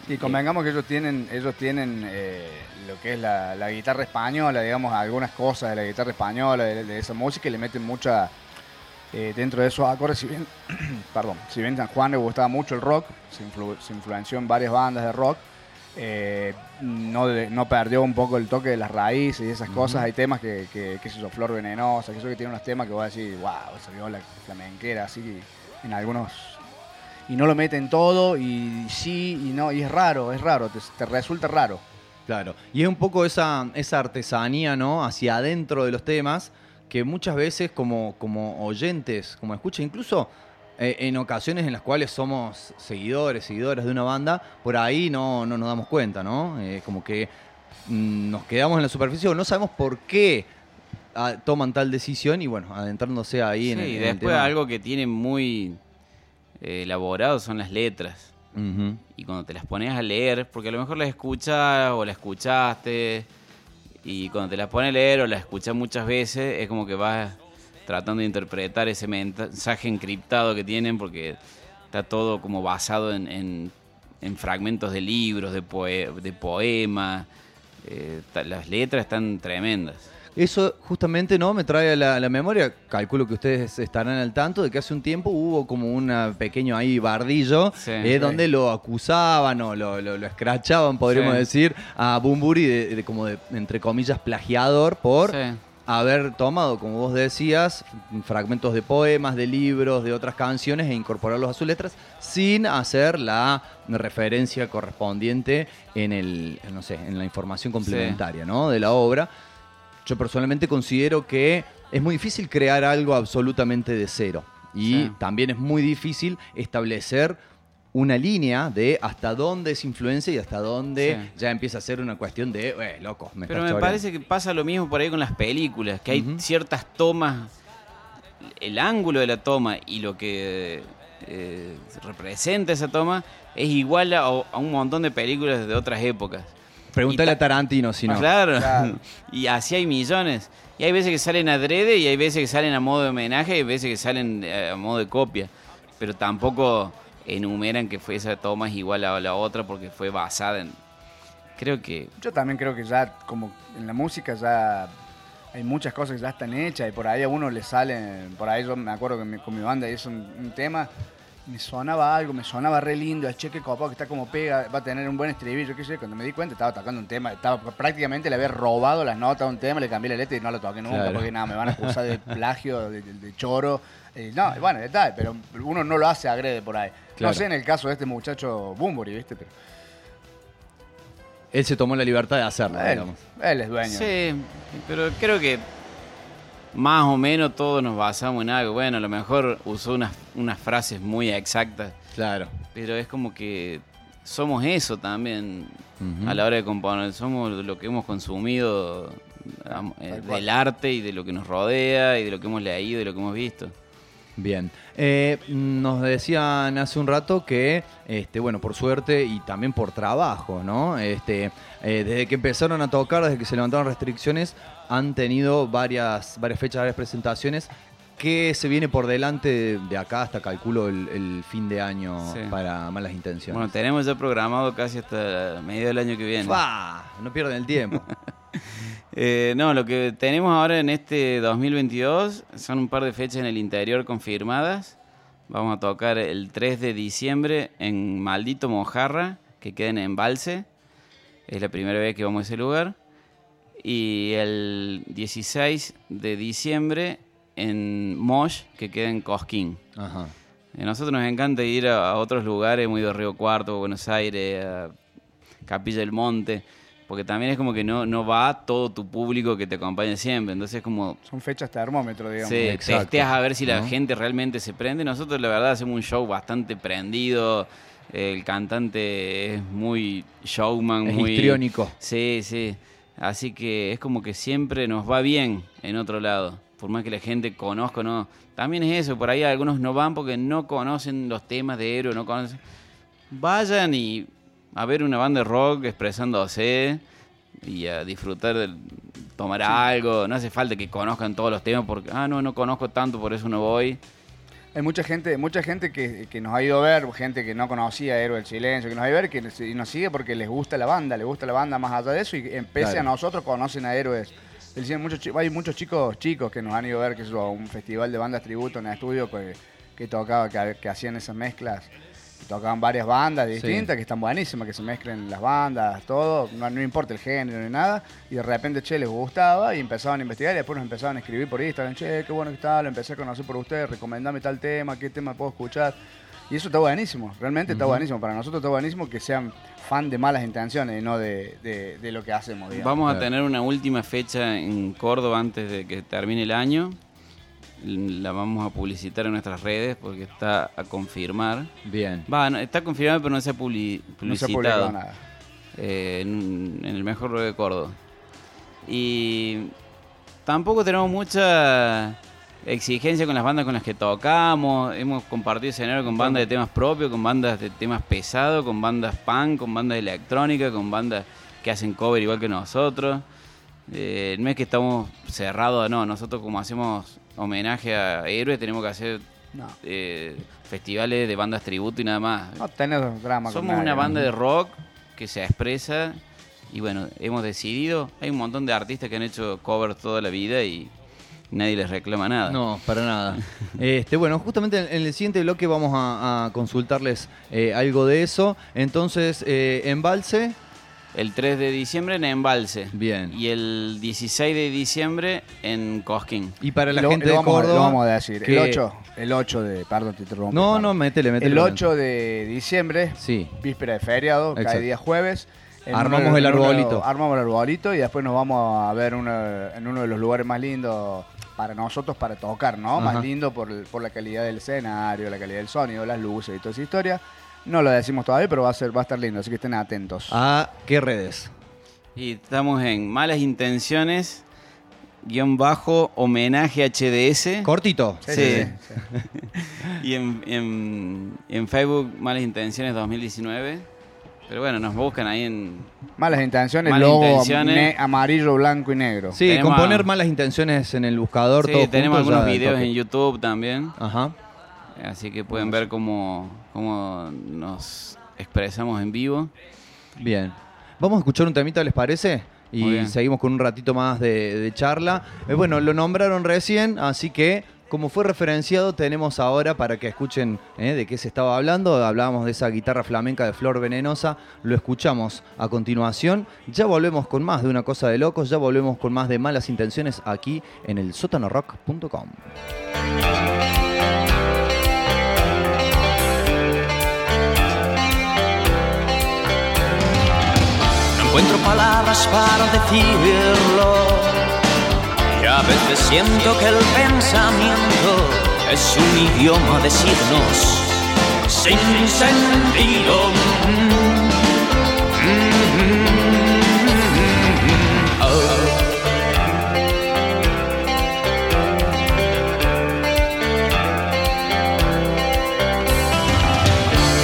Y convengamos que ellos tienen, ellos tienen eh, lo que es la, la guitarra española, digamos, algunas cosas de la guitarra española, de, de esa música, y le meten mucha eh, dentro de esos acordes. Si bien, perdón, si bien San Juan le gustaba mucho el rock, se, influ- se influenció en varias bandas de rock, eh, no, no perdió un poco el toque de las raíces y esas cosas. Hay temas que, que, que sé yo, Flor Venenosa, que eso que tiene unos temas que voy a decir, wow, esa viola flamenquera, así en algunos y no lo meten todo y sí y no, y es raro, es raro, te, te resulta raro. Claro, y es un poco esa, esa artesanía, ¿no? Hacia adentro de los temas, que muchas veces como, como oyentes, como escucha, incluso eh, en ocasiones en las cuales somos seguidores, seguidoras de una banda, por ahí no, no nos damos cuenta, ¿no? Eh, como que mm, nos quedamos en la superficie o no sabemos por qué ah, toman tal decisión y bueno, adentrándose ahí en el, y en el después tema. algo que tiene muy eh, elaborado son las letras. Y cuando te las pones a leer, porque a lo mejor las escuchas o la escuchaste, y cuando te las pones a leer o las escuchas muchas veces, es como que vas tratando de interpretar ese mensaje encriptado que tienen, porque está todo como basado en, en- en fragmentos de libros, de, poe- de poemas, eh, las letras están tremendas. Eso justamente no me trae a la, a la memoria, calculo que ustedes estarán al tanto de que hace un tiempo hubo como un pequeño ahí bardillo Sí. eh, Sí. donde lo acusaban o lo, lo, lo escrachaban, podríamos Sí. decir, a Bumburi de, de como de, entre comillas, plagiador por haber tomado, como vos decías, fragmentos de poemas, de libros, de otras canciones e incorporarlos a sus letras sin hacer la referencia correspondiente en el, no sé, en la información complementaria, ¿no? de la obra. Yo personalmente considero que es muy difícil crear algo absolutamente de cero. Y Sí. también es muy difícil establecer una línea de hasta dónde es influencia y hasta dónde Sí. ya empieza a ser una cuestión de, eh, loco, me Pero me choreando". parece que pasa lo mismo por ahí con las películas, que hay ciertas tomas, el ángulo de la toma y lo que eh, representa esa toma es igual a, a un montón de películas de otras épocas. Pregúntale a Tarantino si no. Claro. Claro. y así hay millones. Y hay veces que salen adrede y hay veces que salen a modo de homenaje y hay veces que salen eh, a modo de copia. Pero tampoco enumeran que fue esa toma es igual a la otra porque fue basada en... Creo que... Yo también creo que ya, como en la música, ya hay muchas cosas que ya están hechas y por ahí a uno le salen. Por ahí yo me acuerdo que mi- con mi banda hizo un, un tema, me sonaba algo, me sonaba re lindo, el cheque copado que está como pega, va a tener un buen estribillo, qué sé. Cuando me di cuenta estaba tocando un tema, estaba prácticamente le había robado las notas a un tema, le cambié la letra y no lo toqué nunca Claro. porque nada, me van a acusar de plagio, de, de- de choro. Eh, no, bueno, está, pero uno no lo hace agrede por ahí. Claro. No sé en el caso de este muchacho Bumburi, ¿viste? Pero Él se tomó la libertad de hacerlo, él, digamos. él es dueño. Sí, pero creo que más o menos todos nos basamos en algo. Bueno, a lo mejor usó unas, unas frases muy exactas, Claro. pero es como que somos eso también a la hora de componer. Somos lo que hemos consumido eh, del arte y de lo que nos rodea y de lo que hemos leído y de lo que hemos visto. Bien. Eh, nos decían hace un rato que, este, bueno, por suerte y también por trabajo, ¿no? Este, eh, desde que empezaron a tocar, desde que se levantaron restricciones, han tenido varias, varias fechas, varias presentaciones. ¿Qué se viene por delante de, acá hasta calculo el, el fin de año Sí. para malas intenciones? Bueno, tenemos ya programado casi hasta medio del año que viene. No pierden el tiempo. Eh, no, lo que tenemos ahora en este 2022 son un par de fechas en el interior confirmadas. Vamos a tocar el 3 de diciembre en Maldito Mojarra, que queda en Embalse. Es la primera vez que vamos a ese lugar. Y el 16 de diciembre en Mosh, que queda en Cosquín. Ajá. A nosotros nos encanta ir a, a otros lugares, muy de Río Cuarto, Buenos Aires, a Capilla del Monte, porque también es como que no, no va todo tu público que te acompaña siempre. Entonces es como, Son fechas termómetro, digamos. sí, exacto, testeas a ver si la ¿no? gente realmente se prende. Nosotros la verdad hacemos un show bastante prendido. El cantante es muy showman, Es muy... histriónico. Sí, sí. Así que es como que siempre nos va bien en otro lado. Por más que la gente conozca o no. También es eso, por ahí algunos no van porque no conocen los temas de héroe, no conocen. Vayan y a ver una banda de rock expresándose y a disfrutar de tomar algo. No hace falta que conozcan todos los temas porque, ah, no, no conozco tanto, por eso no voy. Hay mucha gente, mucha gente que, que nos ha ido a ver, gente que no conocía Héroe del Silencio, que nos ha ido a ver que nos, y nos sigue porque les gusta la banda, les gusta la banda más allá de eso y en pese Claro. a nosotros conocen a Héroes. Muchos, hay muchos chicos chicos que nos han ido a ver que es un festival de bandas tributo en el estudio que, que tocaba, que, que hacían esas mezclas. Tocaban varias bandas distintas que están buenísimas, que se mezclen las bandas, todo, no, no importa el género ni nada. Y de repente, che, les gustaba y empezaban a investigar y después nos empezaban a escribir por Instagram, che, qué bueno que está, lo empecé a conocer por ustedes, recomendame tal tema, qué tema puedo escuchar. Y eso está buenísimo, realmente está buenísimo. Para nosotros está buenísimo que sean fan de malas intenciones y no de, de- de lo que hacemos, digamos. Vamos a tener una última fecha en Córdoba antes de que termine el año. La vamos a publicitar en nuestras redes porque está a confirmar. Bien. Va, no, está confirmado pero no se ha publi- No se ha publicitado. nada. eh, en, en el mejor de Córdoba. Y tampoco tenemos mucha exigencia con las bandas con las que tocamos. Hemos compartido escenario con bandas de temas propios, con bandas de temas pesados, con bandas punk, con bandas de electrónica, con bandas que hacen cover igual que nosotros. Eh, no es que estamos cerrados, no. Nosotros como hacemos homenaje a héroes tenemos que hacer No, eh, festivales de bandas tributo y nada más. no tenés drama con Somos nadie, una ¿no? banda de rock que se expresa y bueno, hemos decidido, hay un montón de artistas que han hecho covers toda la vida y nadie les reclama nada. No, para nada. Este, bueno, justamente en el siguiente bloque vamos a, a consultarles eh, algo de eso. Entonces, eh, Embalse, El 3 de diciembre en Embalse. Bien. Y el 16 de diciembre en Cosquín. y para la Lo- gente lo de Córdoba. lo vamos a decir. que- El 8, el 8 de. Perdón, te interrumpo. No, no, métele, métele. El 8 de diciembre, Sí. víspera de feriado, cae día jueves. En Armamos uno el uno- arbolito. armamos el arbolito y después nos vamos a ver uno- en uno de los lugares más lindos para nosotros para tocar, ¿no? Ajá. Más lindo por, el- por la calidad del escenario, la calidad del sonido, las luces y toda esa historia. No lo decimos todavía, pero va a ser va a estar lindo, así que estén atentos. ¿A qué redes? Y estamos en Malas Intenciones, guion bajo, homenaje HDS. Cortito. Sí, sí. sí, sí. Y en, en- en Facebook, Malas Intenciones 2019. Pero bueno, nos buscan ahí en. Malas intenciones, Malas logo intenciones. amarillo, blanco y negro. Sí, Tenemos con a- poner malas intenciones en el buscador. Sí, todo tenemos junto, algunos videos en YouTube también. Ajá. Así que pueden ver cómo, cómo nos expresamos en vivo. Bien. Vamos a escuchar un temita, ¿les parece? Y seguimos con un ratito más de, de charla. Eh, bueno, lo nombraron recién, así que como fue referenciado, tenemos ahora para que escuchen eh, de qué se estaba hablando. Hablábamos de esa guitarra flamenca de Flor Venenosa. Lo escuchamos a continuación. Ya volvemos con más de una cosa de locos. Ya volvemos con más de malas intenciones aquí en el sótanorock.com. encuentro palabras para decirlo. Y a veces siento que el pensamiento es un idioma de signos sin sentido.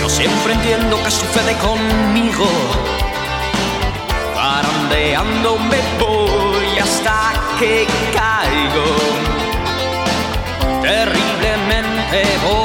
No siempre entiendo qué sucede conmigo. Parandeando me voy hasta que caigo. Terriblemente borracho.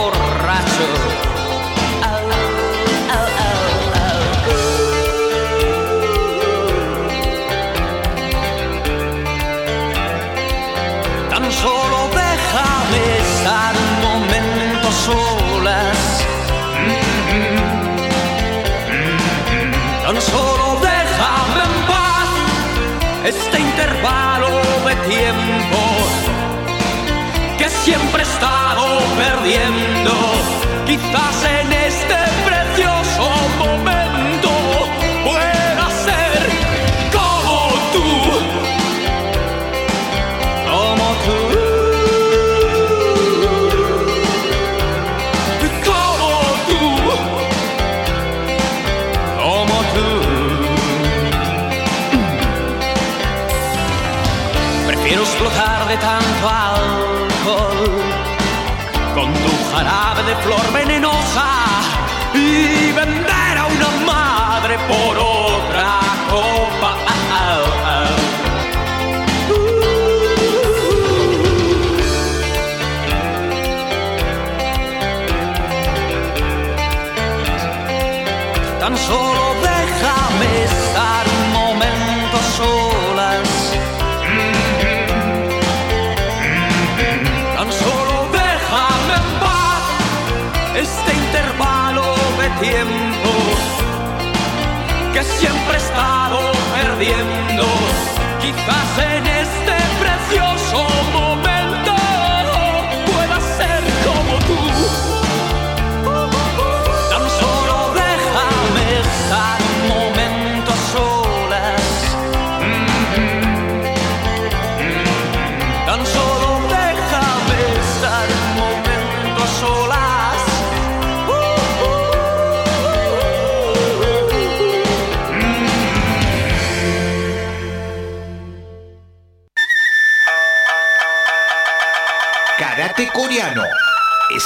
Intervalo de tiempo que siempre he estado perdiendo. Quizás en este flor venenosa y vender a una madre por siempre he estado perdiendo. Quizás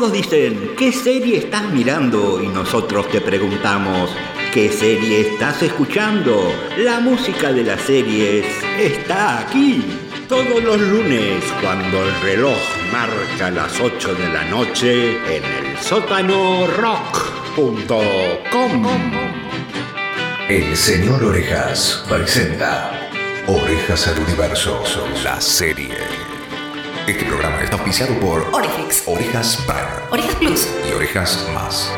Todos dicen, ¿qué serie estás mirando? Y nosotros te preguntamos, ¿qué serie estás escuchando? La música de las series está aquí. Todos los lunes, cuando el reloj marca las 8 de la noche, en el sótano rock.com. El señor Orejas presenta Orejas al Universo, la serie. Este programa está auspiciado por Oriflix, Orejas Prime Orejas Plus. y Orejas Más.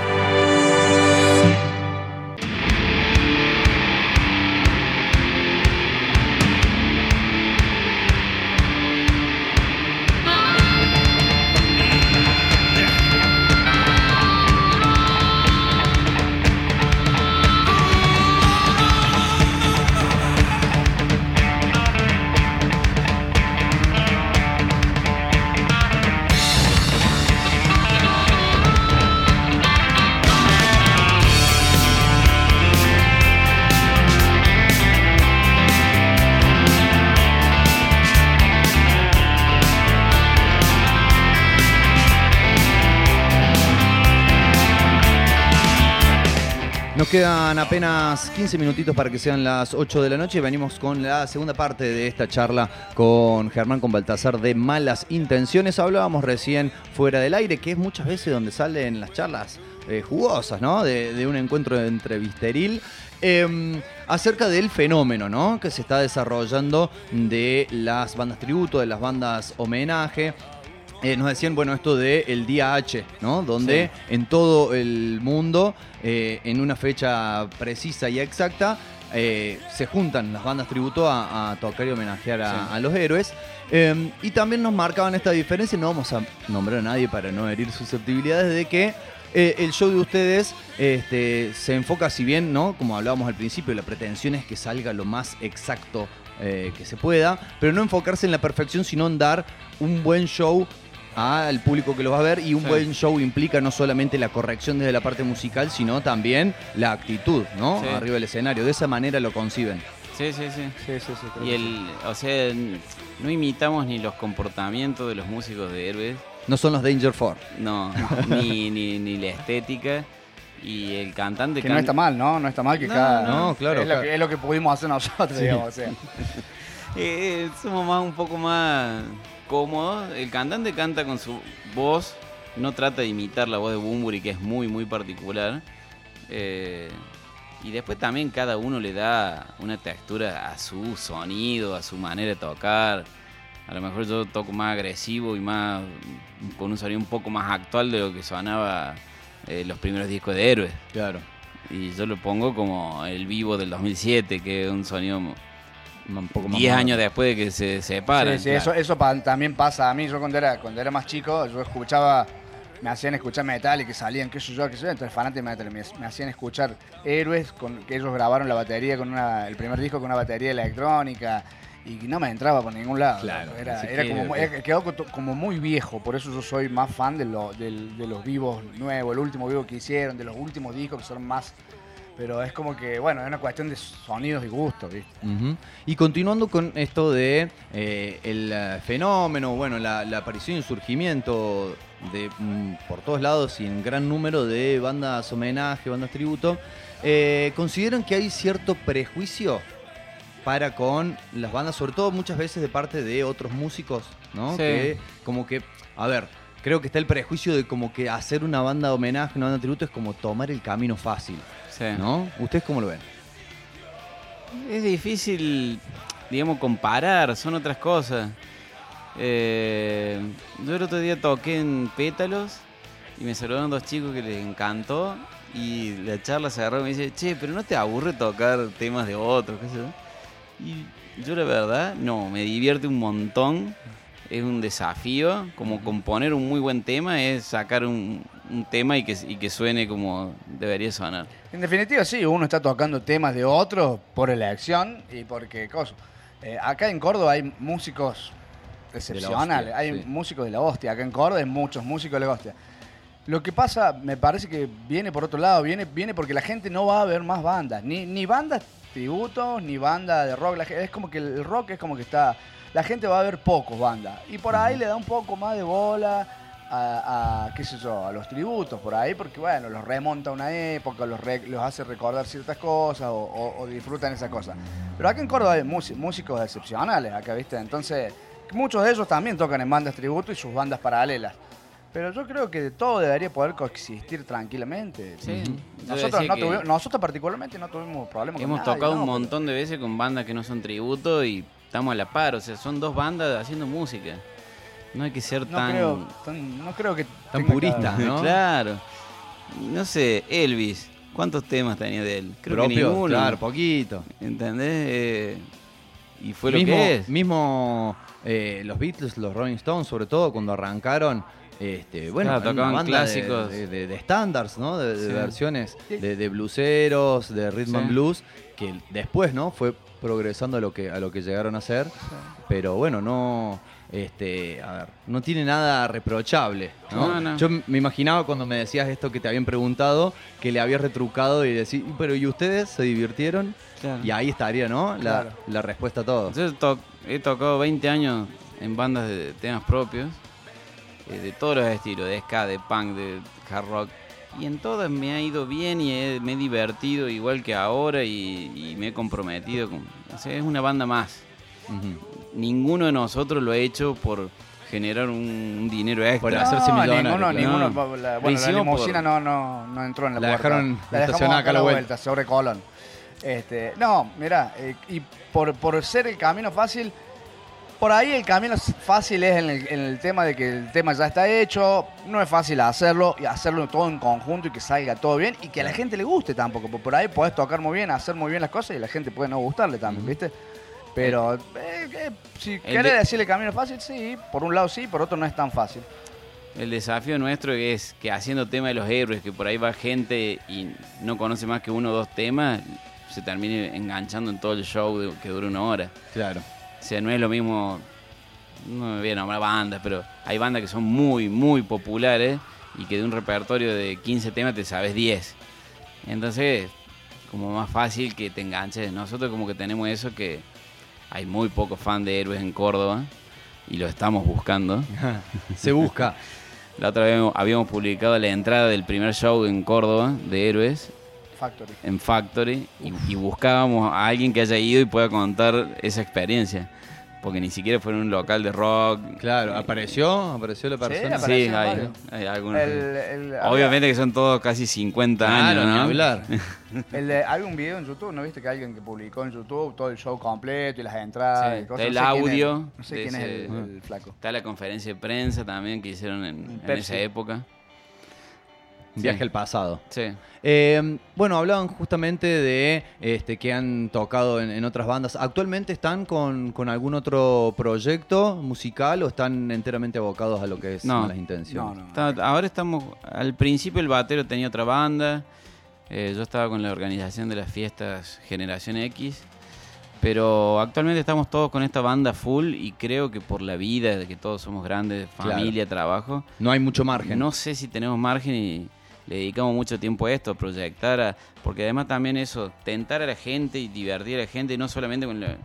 Apenas 15 minutitos para que sean las 8 de la noche. Venimos con la segunda parte de esta charla con Germán, con Baltasar de Malas Intenciones. Hablábamos recién fuera del aire, que es muchas veces donde salen las charlas eh, jugosas, ¿no? De, de un encuentro entrevisteril. eh, acerca del fenómeno, ¿no? Que se está desarrollando de las bandas tributo, de las bandas homenaje. Eh, nos decían, bueno, esto del el día H, ¿no? Donde en todo el mundo, eh, en una fecha precisa y exacta, eh, se juntan las bandas tributo a, a tocar y homenajear a, Sí. a los héroes. Eh, y también nos marcaban esta diferencia, no vamos a nombrar a nadie para no herir susceptibilidades, de que eh, el show de ustedes este, se enfoca, si bien, ¿no? Como hablábamos al principio, la pretensión es que salga lo más exacto eh, que se pueda, pero no enfocarse en la perfección, sino en dar un buen show al público que lo va a ver y un Sí. buen show implica no solamente la corrección desde la parte musical, sino también la actitud, ¿no? Sí. Arriba del escenario. De esa manera lo conciben. Sí, sí, sí. Sí, sí, sí. Y el, o sea, no imitamos ni los comportamientos de los músicos de héroes, No son los Danger Four. no, ni, ni, ni la estética. Y el cantante Que no can- está mal, ¿no? No está mal que No, cada. no, claro, Es lo, que, es lo que pudimos hacer nosotros, digamos. O sea. Eh, somos más un poco más cómodos. El cantante canta con su voz, no trata de imitar la voz de Bumburi, que es muy, muy particular. Eh, y después también cada uno le da una textura a su sonido, a su manera de tocar. A lo mejor yo toco más agresivo y más con un sonido un poco más actual de lo que sonaba eh, los primeros discos de Héroes. Claro. Y yo lo pongo como el vivo del 2007, que es un sonido Un poco más 10 moderno. años después de que se separan. Sí, sí, eso, eso pa- también pasa a mí. Yo cuando era, cuando era más chico, yo escuchaba, me hacían escuchar metal y que salían, qué sé yo, qué sé yo. Entonces, fanático de metal, me, me hacían escuchar héroes con que ellos grabaron la batería con una, el primer disco con una batería electrónica. Y no me entraba por ningún lado. Claro, Era, era que- como, muy- era- quedó co- como muy viejo. Por eso yo soy más fan de, lo- del- de los vivos nuevos, el último vivo que hicieron, de los últimos discos que son más. Pero es como que, bueno, es una cuestión de sonidos y gustos, ¿viste? Y continuando con esto de eh, el eh, fenómeno, bueno, la, la aparición y surgimiento de mm, por todos lados y en gran número de bandas homenaje, bandas tributo, eh, ¿consideran que hay cierto prejuicio para con las bandas, sobre todo muchas veces de parte de otros músicos, ¿no? Sí. Que como que, a ver, creo que está el prejuicio de como que hacer una banda de homenaje, una banda de tributo es como tomar el camino fácil, Sí. ¿no? ¿Ustedes cómo lo ven? Es difícil, digamos, comparar, son otras cosas. Eh, yo el otro día toqué en Pétalos y me saludaron dos chicos que les encantó y la charla se agarró y me dice, che, pero no te aburre tocar temas de otros, qué sé yo?". Y yo la verdad, no, me divierte un montón, es un desafío, como componer un muy buen tema es sacar un, un tema y que, y que suene como debería sonar. En definitiva, sí, uno está tocando temas de otros por elección y porque cosa. Eh, acá en Córdoba hay músicos excepcionales, hostia, hay sí. músicos de la hostia. Acá en Córdoba hay muchos músicos de la hostia. Lo que pasa, me parece que viene por otro lado, viene, viene porque la gente no va a ver más bandas, ni, ni bandas tributos, ni banda de rock. La es como que el rock es como que está. La gente va a ver pocos bandas. Y por ahí le da un poco más de bola a, a, qué sé yo, a los tributos por ahí, porque bueno, los remonta a una época, los, re- los hace recordar ciertas cosas o, o- o disfrutan esas cosas. Pero acá en Córdoba hay músi- músicos excepcionales, acá, ¿viste? Entonces, muchos de ellos también tocan en bandas tributo y sus bandas paralelas. Pero yo creo que todo debería poder coexistir tranquilamente. Sí, Nosotros, no tuvimos- nosotros particularmente no tuvimos problemas con Hemos nadie, tocado ¿no? un montón de veces con bandas que no son tributo y estamos a la par. O sea, son dos bandas haciendo música. No hay que ser No tan... creo, tan- no creo que Tan purista, ¿no? claro. No sé, Elvis. ¿Cuántos temas tenía de él? Creo que ninguno. claro, poquito. ¿Entendés? Eh, y fue mismo, lo que es. Mismo eh, los Beatles, los Rolling Stones, sobre todo cuando arrancaron, este, bueno, Claro, tocaban clásicos. de, estándares, ¿no? De, de Sí. versiones de, de blueseros, de rhythm and Sí. blues, que después, ¿no? Fue progresando a lo que a lo que llegaron a ser, pero bueno, no este, a ver, no tiene nada reprochable, ¿no? No, no. Yo me imaginaba cuando me decías esto que te habían preguntado, que le habías retrucado y decir, pero ¿y ustedes se divirtieron? Claro. Y ahí estaría, ¿no? La, Claro. la respuesta a todo. Yo to- he tocado 20 años en bandas de temas propios, eh, de todos los estilos, de ska, de punk, de hard rock. Y en todas me ha ido bien y he- me he divertido igual que ahora y, y me he comprometido. Con, o sea, es una banda más. Ninguno de nosotros lo ha hecho por generar un, un dinero extra. Por hacerse No, millonario, ninguno, la- bueno, la hicimos limusina por- no, no, no entró en la, La puerta. dejaron la dejamos estacionada acá a la la vuelta. vuelta, sobre Colón. Este, no, mira, eh, y por, por ser el camino fácil, por ahí el camino fácil es en el, en el tema de que el tema ya está hecho, no es fácil hacerlo y hacerlo todo en conjunto y que salga todo bien y que a la gente le guste tampoco, porque por ahí podés tocar muy bien, hacer muy bien las cosas y la gente puede no gustarle también, ¿viste? Pero eh, eh, si querés de- decirle camino fácil, sí, por un lado sí, por otro no es tan fácil. El desafío nuestro es que haciendo tema de los héroes, que por ahí va gente y no conoce más que uno o dos temas, se termine enganchando en todo el show de- que dura una hora. Claro. O sea, no es lo mismo, no me voy a nombrar bandas, pero hay bandas que son muy, muy populares y que de un repertorio de 15 temas te sabes 10. Entonces, como más fácil que te enganches. Nosotros como que tenemos eso que hay muy pocos fans de héroes en Córdoba y lo estamos buscando. Se busca. La otra vez habíamos publicado la entrada del primer show en Córdoba de héroes Factory. en Factory y, y buscábamos a alguien que haya ido y pueda contar esa experiencia. Porque ni siquiera fue en un local de rock. Claro, ¿apareció? ¿Apareció la persona? Sí, apareció hay, hay algunos. El- el- Obviamente que son todos casi 50 Claro, años, ¿no? hablar. El de- hay un video en YouTube, ¿no viste que alguien que publicó en YouTube todo el show completo y las entradas Sí, y cosas? está el No sé quién es- audio. no sé quién es el, el flaco. Está la conferencia de prensa también que hicieron en, esa época. Sí. Viaje al pasado. Sí. Eh, bueno, hablaban justamente de este, que han tocado en, en otras bandas. ¿Actualmente están con, con algún otro proyecto musical o están enteramente abocados a lo que es No. las intenciones? Está- ahora estamos. Al principio el batero tenía otra banda. eh, yo estaba con la organización de las fiestas Generación X. Pero actualmente estamos todos con esta banda full y creo que por la vida, de que todos somos grandes, Claro. familia, trabajo. No hay mucho margen. No sé si tenemos margen y le dedicamos mucho tiempo a esto, a proyectar, a- porque además también eso, tentar a la gente y divertir a la gente, no solamente con la,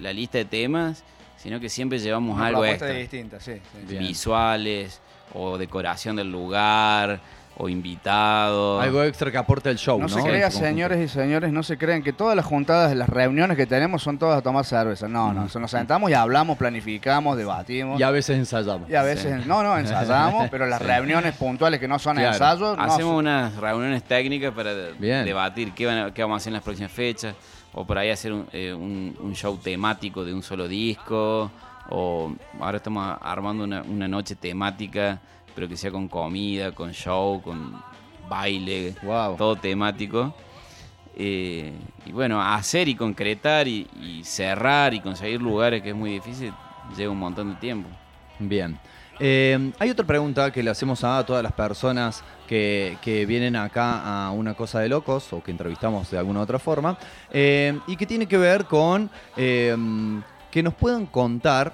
la lista de temas, sino que siempre llevamos Una algo extra distinta, sí. sí. visuales o decoración del lugar o invitados. Algo extra que aporte el show, ¿no? No se crea, conjunto. señores y señores, no se crean que todas las juntadas, las reuniones que tenemos son todas a tomar cerveza. No, no, nos sentamos y hablamos, planificamos, debatimos. Y a veces ensayamos. Y a veces, no, no, ensayamos, pero las Sí. reuniones puntuales que no son Claro. ensayos, no Hacemos son- unas reuniones técnicas para Bien. debatir qué, van a- qué vamos a hacer en las próximas fechas, o por ahí hacer un, eh, un- un show temático de un solo disco, o ahora estamos armando una, una noche temática, pero que sea con comida, con show, con baile, todo temático. Eh, y bueno, hacer y concretar y, y cerrar y conseguir lugares que es muy difícil, lleva un montón de tiempo. Bien. Eh, hay otra pregunta que le hacemos a todas las personas que, que vienen acá a una cosa de locos o que entrevistamos de alguna otra forma eh, y que tiene que ver con que nos puedan contar.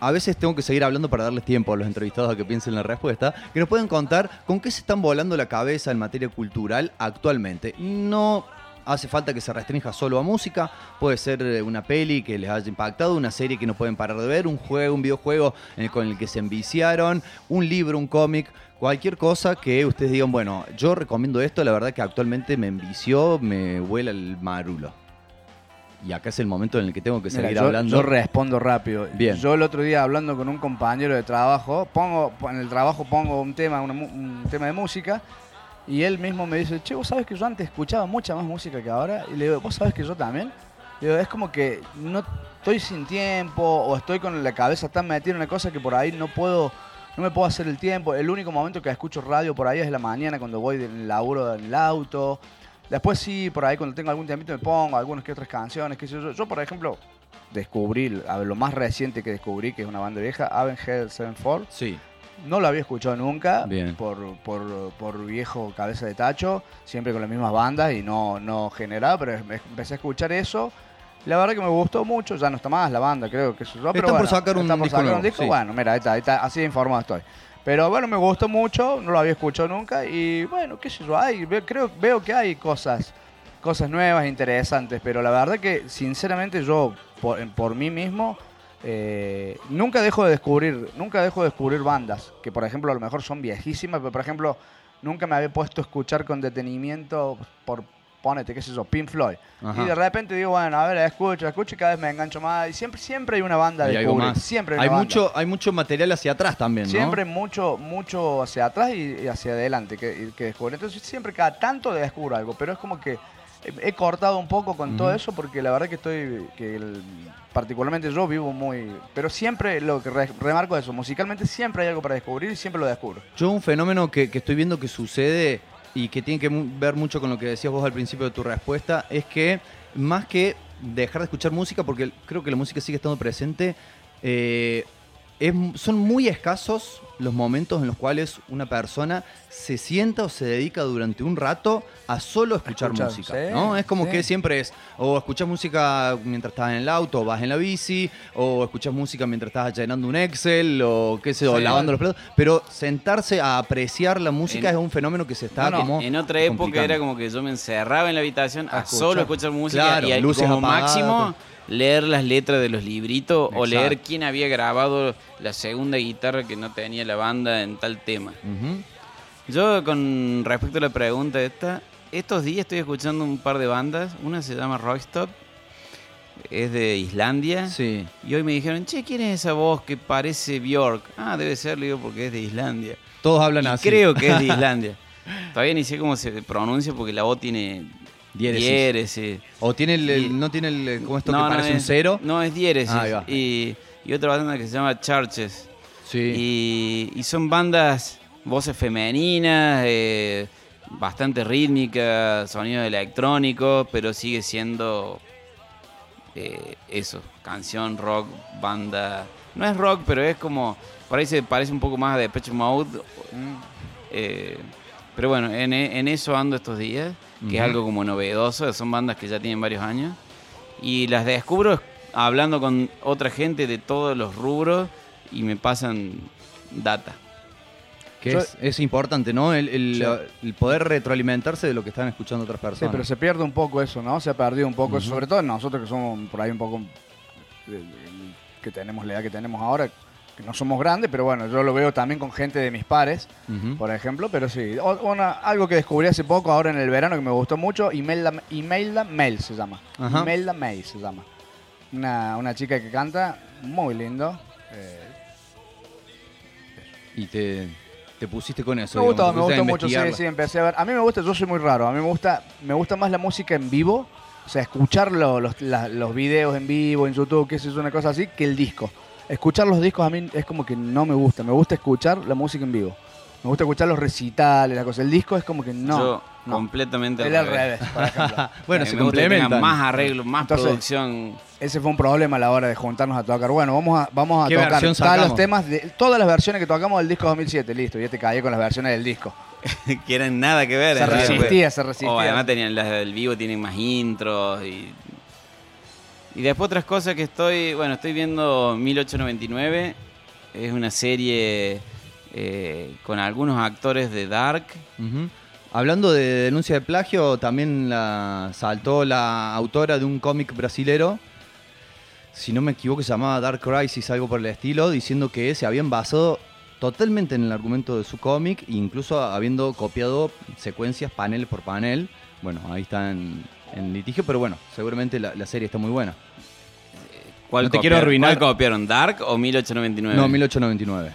A veces tengo que seguir hablando para darles tiempo a los entrevistados a que piensen la respuesta. Que nos pueden contar con qué se están volando la cabeza en materia cultural actualmente. No hace falta que se restrinja solo a música, puede ser eh, una peli que les haya impactado, una serie que no pueden parar de ver, un juego, un videojuego el- con el que se enviciaron, un libro, un cómic, cualquier cosa que ustedes digan, bueno, yo recomiendo esto, la verdad que actualmente me envició, me vuela el marulo. Y acá es el momento en el que tengo que Mira, seguir yo, hablando. yo respondo rápido. Bien. Yo el otro día hablando con un compañero de trabajo, pongo en el trabajo pongo un tema, una un tema de música y él mismo me dice, che, vos sabes que yo antes escuchaba mucha más música que ahora. Y le digo, vos sabes que yo también. Le digo, es como que no estoy sin tiempo o estoy con la cabeza tan metida en una cosa que por ahí no puedo, no me puedo hacer el tiempo. El único momento que escucho radio por ahí es la mañana cuando voy del laburo en el auto. Después sí, por ahí cuando tengo algún tiempito me pongo algunas que otras canciones, qué sé yo. Yo, por ejemplo, descubrí, a ver, lo más reciente que descubrí, que es una banda vieja, Avenged Sevenfold. Sí. No lo había escuchado nunca Bien. Por, por, por viejo cabeza de tacho, siempre con las mismas bandas y no, no generaba, pero em- empecé a escuchar eso. La verdad que me gustó mucho, ya no está más la banda, creo que eso pero Están por sacar un están por disco sacar nuevo, un disco, sí. bueno, mira, ahí está, ahí está, así de informado estoy. Pero bueno, me gustó mucho, no lo había escuchado nunca y bueno, qué sé yo, hay, creo, veo que hay cosas, cosas nuevas, interesantes, pero la verdad que sinceramente yo, por, por mí mismo, eh, nunca dejo de descubrir, nunca dejo de descubrir bandas que por ejemplo a lo mejor son viejísimas, pero por ejemplo nunca me había puesto a escuchar con detenimiento por ponete, qué sé yo, Pink Floyd. Ajá. Y de repente digo, bueno, a ver, escucho, escucho y cada vez me engancho más. Y siempre, siempre hay una banda de Y. Siempre hay, hay una banda. mucho, hay mucho material hacia atrás también, ¿no? Siempre mucho, mucho hacia atrás y, y hacia adelante que, que descubrir. Entonces siempre cada tanto descubro algo, pero es como que he, cortado un poco con todo eso porque la verdad que estoy, que el- particularmente yo vivo muy... Pero siempre lo que re- remarco es eso, musicalmente siempre hay algo para descubrir y siempre lo descubro. Yo un fenómeno que, que estoy viendo que sucede y que tiene que ver mucho con lo que decías vos al principio de tu respuesta es que más que dejar de escuchar música, porque creo que la música sigue estando presente, eh, es- son muy escasos los momentos en los cuales una persona se sienta o se dedica durante un rato a solo escuchar, Escuchar, música. sí, ¿no? Es como sí. que siempre es, o escuchas música mientras estás en el auto, o vas en la bici, o escuchas música mientras estás llenando un Excel, o qué sé yo, Sí. lavando los platos. Pero sentarse a apreciar la música En- es un fenómeno que se está No, como. en otra época complicando. era como que yo me encerraba en la habitación a, solo escuchar música Claro, y luces como apagadas. máximo leer las letras de los libritos o leer quién había grabado la segunda guitarra que no tenía la banda en tal tema. Yo con respecto a la pregunta esta, estos días estoy escuchando un par de bandas, una se llama Rockstop, es de Islandia. Sí. Y hoy me dijeron, che, ¿quién es esa voz que parece Bjork? Ah, debe ser, le digo, porque es de Islandia. Todos hablan Y así. Creo que es de Islandia. Todavía ni sé cómo se pronuncia porque la voz tiene Diéresis. diéresis. O tiene el, el- no tiene el, como esto No, que no parece un es- cero. No, es diéresis. Va. Y, y otra banda que se llama Churches. Sí. Y, y son bandas, voces femeninas, eh, bastante rítmicas, sonidos electrónicos, pero sigue siendo eh, eso, canción, rock, banda. No es rock, pero es como, parece, parece un poco más de Depeche Mode. eh, pero bueno, en, en eso ando estos días, que es algo como novedoso, son bandas que ya tienen varios años. Y las descubro hablando con otra gente de todos los rubros y me pasan data. Que Yo- es, es importante, ¿no? El, el- Sí. el poder retroalimentarse de lo que están escuchando otras Sí, personas. pero se pierde un poco eso, ¿no? Se ha perdido un poco eso, sobre todo nosotros que somos por ahí un poco eh, que tenemos la edad que tenemos ahora, que no somos grandes, pero bueno, yo lo veo también con gente de mis pares, por ejemplo, pero sí. O- una- algo que descubrí hace poco, ahora en el verano, que me gustó mucho, Imelda, Imelda Mail se llama. Ajá. Imelda Mail se llama. Una, una chica que canta muy lindo. eh, Y te, te pusiste con eso. me digamos, gustó, me gustó mucho, sí, sí, empecé a ver. A mí me gusta, yo soy muy raro, a mí me gusta, me gusta más la música en vivo, o sea, escuchar lo- los, la- los videos en vivo, en YouTube, que es una cosa así, que el disco. Escuchar los discos a mí es como que no me gusta, me gusta escuchar la música en vivo. Me gusta escuchar los recitales, la cosa. El disco es como que no. Yo no. completamente al revés, por ejemplo. Bueno, se complementan. más arreglos, más Entonces, producción. Ese fue un problema a la hora de juntarnos a tocar. Bueno, vamos a, vamos a ¿Qué tocar versión todos los temas, de, todas las versiones que tocamos del disco 2007, listo. Ya te caí con las versiones del disco. que eran nada que ver. Se realidad, resistía, se resistía. O además tenían las del vivo tienen más intros y y después otras cosas que estoy, bueno, estoy viendo 1899, es una serie eh, con algunos actores de Dark. Hablando de denuncia de plagio, también la saltó la autora de un cómic brasilero, si no me equivoco, se llamaba Dark Crisis, algo por el estilo, diciendo que se habían basado totalmente en el argumento de su cómic, incluso habiendo copiado secuencias panel por panel. Bueno, ahí está en, litigio, pero bueno, seguramente la, la serie está muy buena. ¿Cuál no te quiero copiaron? arruinar. ¿Cuál copiaron? ¿Dark o 1899? No, 1899.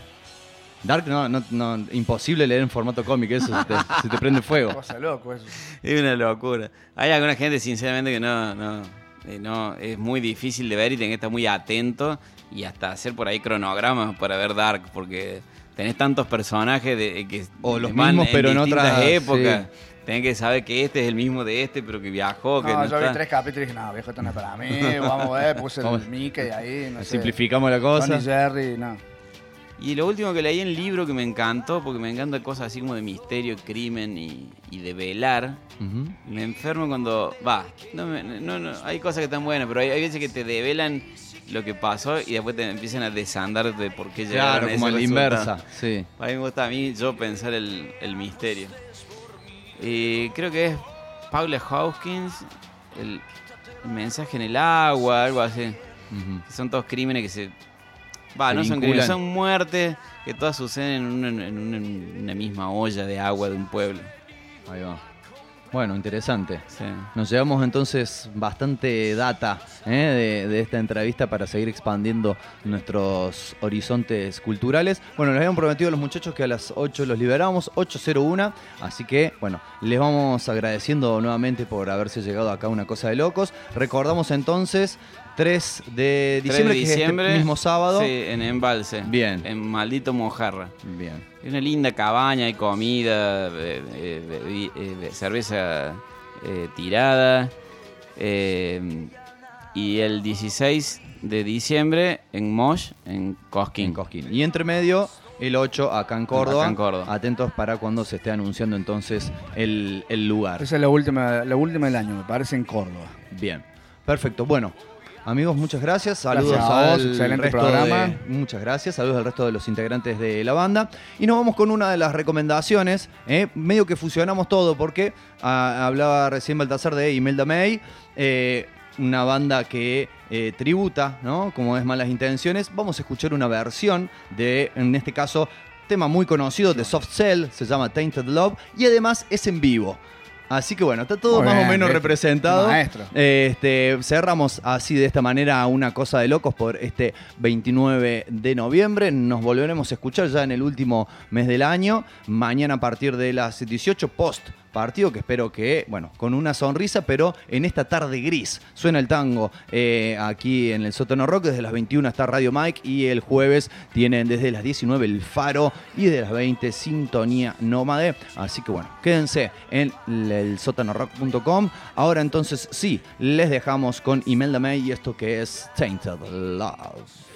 Dark, no, no, no, imposible leer en formato cómic, eso se te, se te prende fuego. Cosa loco eso. Es una locura. Hay alguna gente, sinceramente, que no, no, eh, no es muy difícil de ver y tenés que estar muy atento y hasta hacer por ahí cronogramas para ver Dark, porque tenés tantos personajes de, que O los mismos, pero en otras, épocas. sí. Tenés que saber que este es el mismo de este, pero que viajó, que No, no, yo vi tres capítulos y dije, no, viejo, esto no es para mí. Vamos a ver, puse el Mickey ahí, no sé. Simplificamos la cosa. Tony Jerry, no. Y lo último que leí en el libro que me encantó, porque me encantan cosas así como de misterio, crimen y, y de velar. Me enfermo cuando. Va, no, me- no, no, hay cosas que están buenas, pero hay, hay veces que te develan lo que pasó y después te empiezan a desandar de por qué llegaron Claro, a como a la resultado. inversa, sí. A mí me gusta a mí yo pensar el, el misterio. Y creo que es Paula Hawkins, el, el mensaje en el agua, algo así. Son todos crímenes que se. Va, Se no son crímenes, son muertes que todas suceden en una, en una- en una misma olla de agua de un pueblo. Ahí va. Bueno, interesante. Sí. Nos llevamos entonces bastante data ¿eh? de, de esta entrevista para seguir expandiendo nuestros horizontes culturales. Bueno, les habían prometido a los muchachos que a las 8 los liberábamos, 8.01, así que bueno, les vamos agradeciendo nuevamente por haberse llegado acá a una cosa de locos. Recordamos entonces 3 de 3 diciembre, de que es este diciembre, mismo sábado. Sí, en Embalse. Bien. En Maldito Mojarra. Bien. Es una linda cabaña, hay comida, eh, eh, eh, cerveza eh, tirada. eh, y el 16 de diciembre en Mosh, en Cosquín. En Cosquín. Y entre medio, el 8 acá en Córdoba. Acá en Córdoba. Atentos para cuando se esté anunciando entonces el, el lugar. Esa es la última, la última del año, me parece, en Córdoba. Bien, perfecto. Bueno, amigos, muchas gracias. Saludos Gracias a vos, al excelente resto programa. de- muchas gracias. Saludos al resto de los integrantes de la banda. Y nos vamos con una de las recomendaciones. ¿eh? Medio que fusionamos todo porque ah, hablaba recién Baltasar de Imelda May. eh, una banda que eh, tributa, ¿no? Como es Malas Intenciones. Vamos a escuchar una versión de, en este caso, tema muy conocido de Soft Cell, se llama Tainted Love, y además es en vivo. Así que bueno, está todo Muy más bien, o menos representado. maestro. Este, cerramos así de esta manera una cosa de locos por este 29 de noviembre. Nos volveremos a escuchar ya en el último mes del año. Mañana a partir de las 18 post partido que espero que, bueno, con una sonrisa, pero en esta tarde gris. Suena el tango eh, aquí en el Sótano Rock. Desde las 21 está Radio Mike y el jueves tienen desde las 19 el Faro y desde las 20 Sintonía Nómade. Así que bueno, quédense en el sótanorock.com. Ahora entonces sí, les dejamos con Imelda May y esto que es Tainted Love.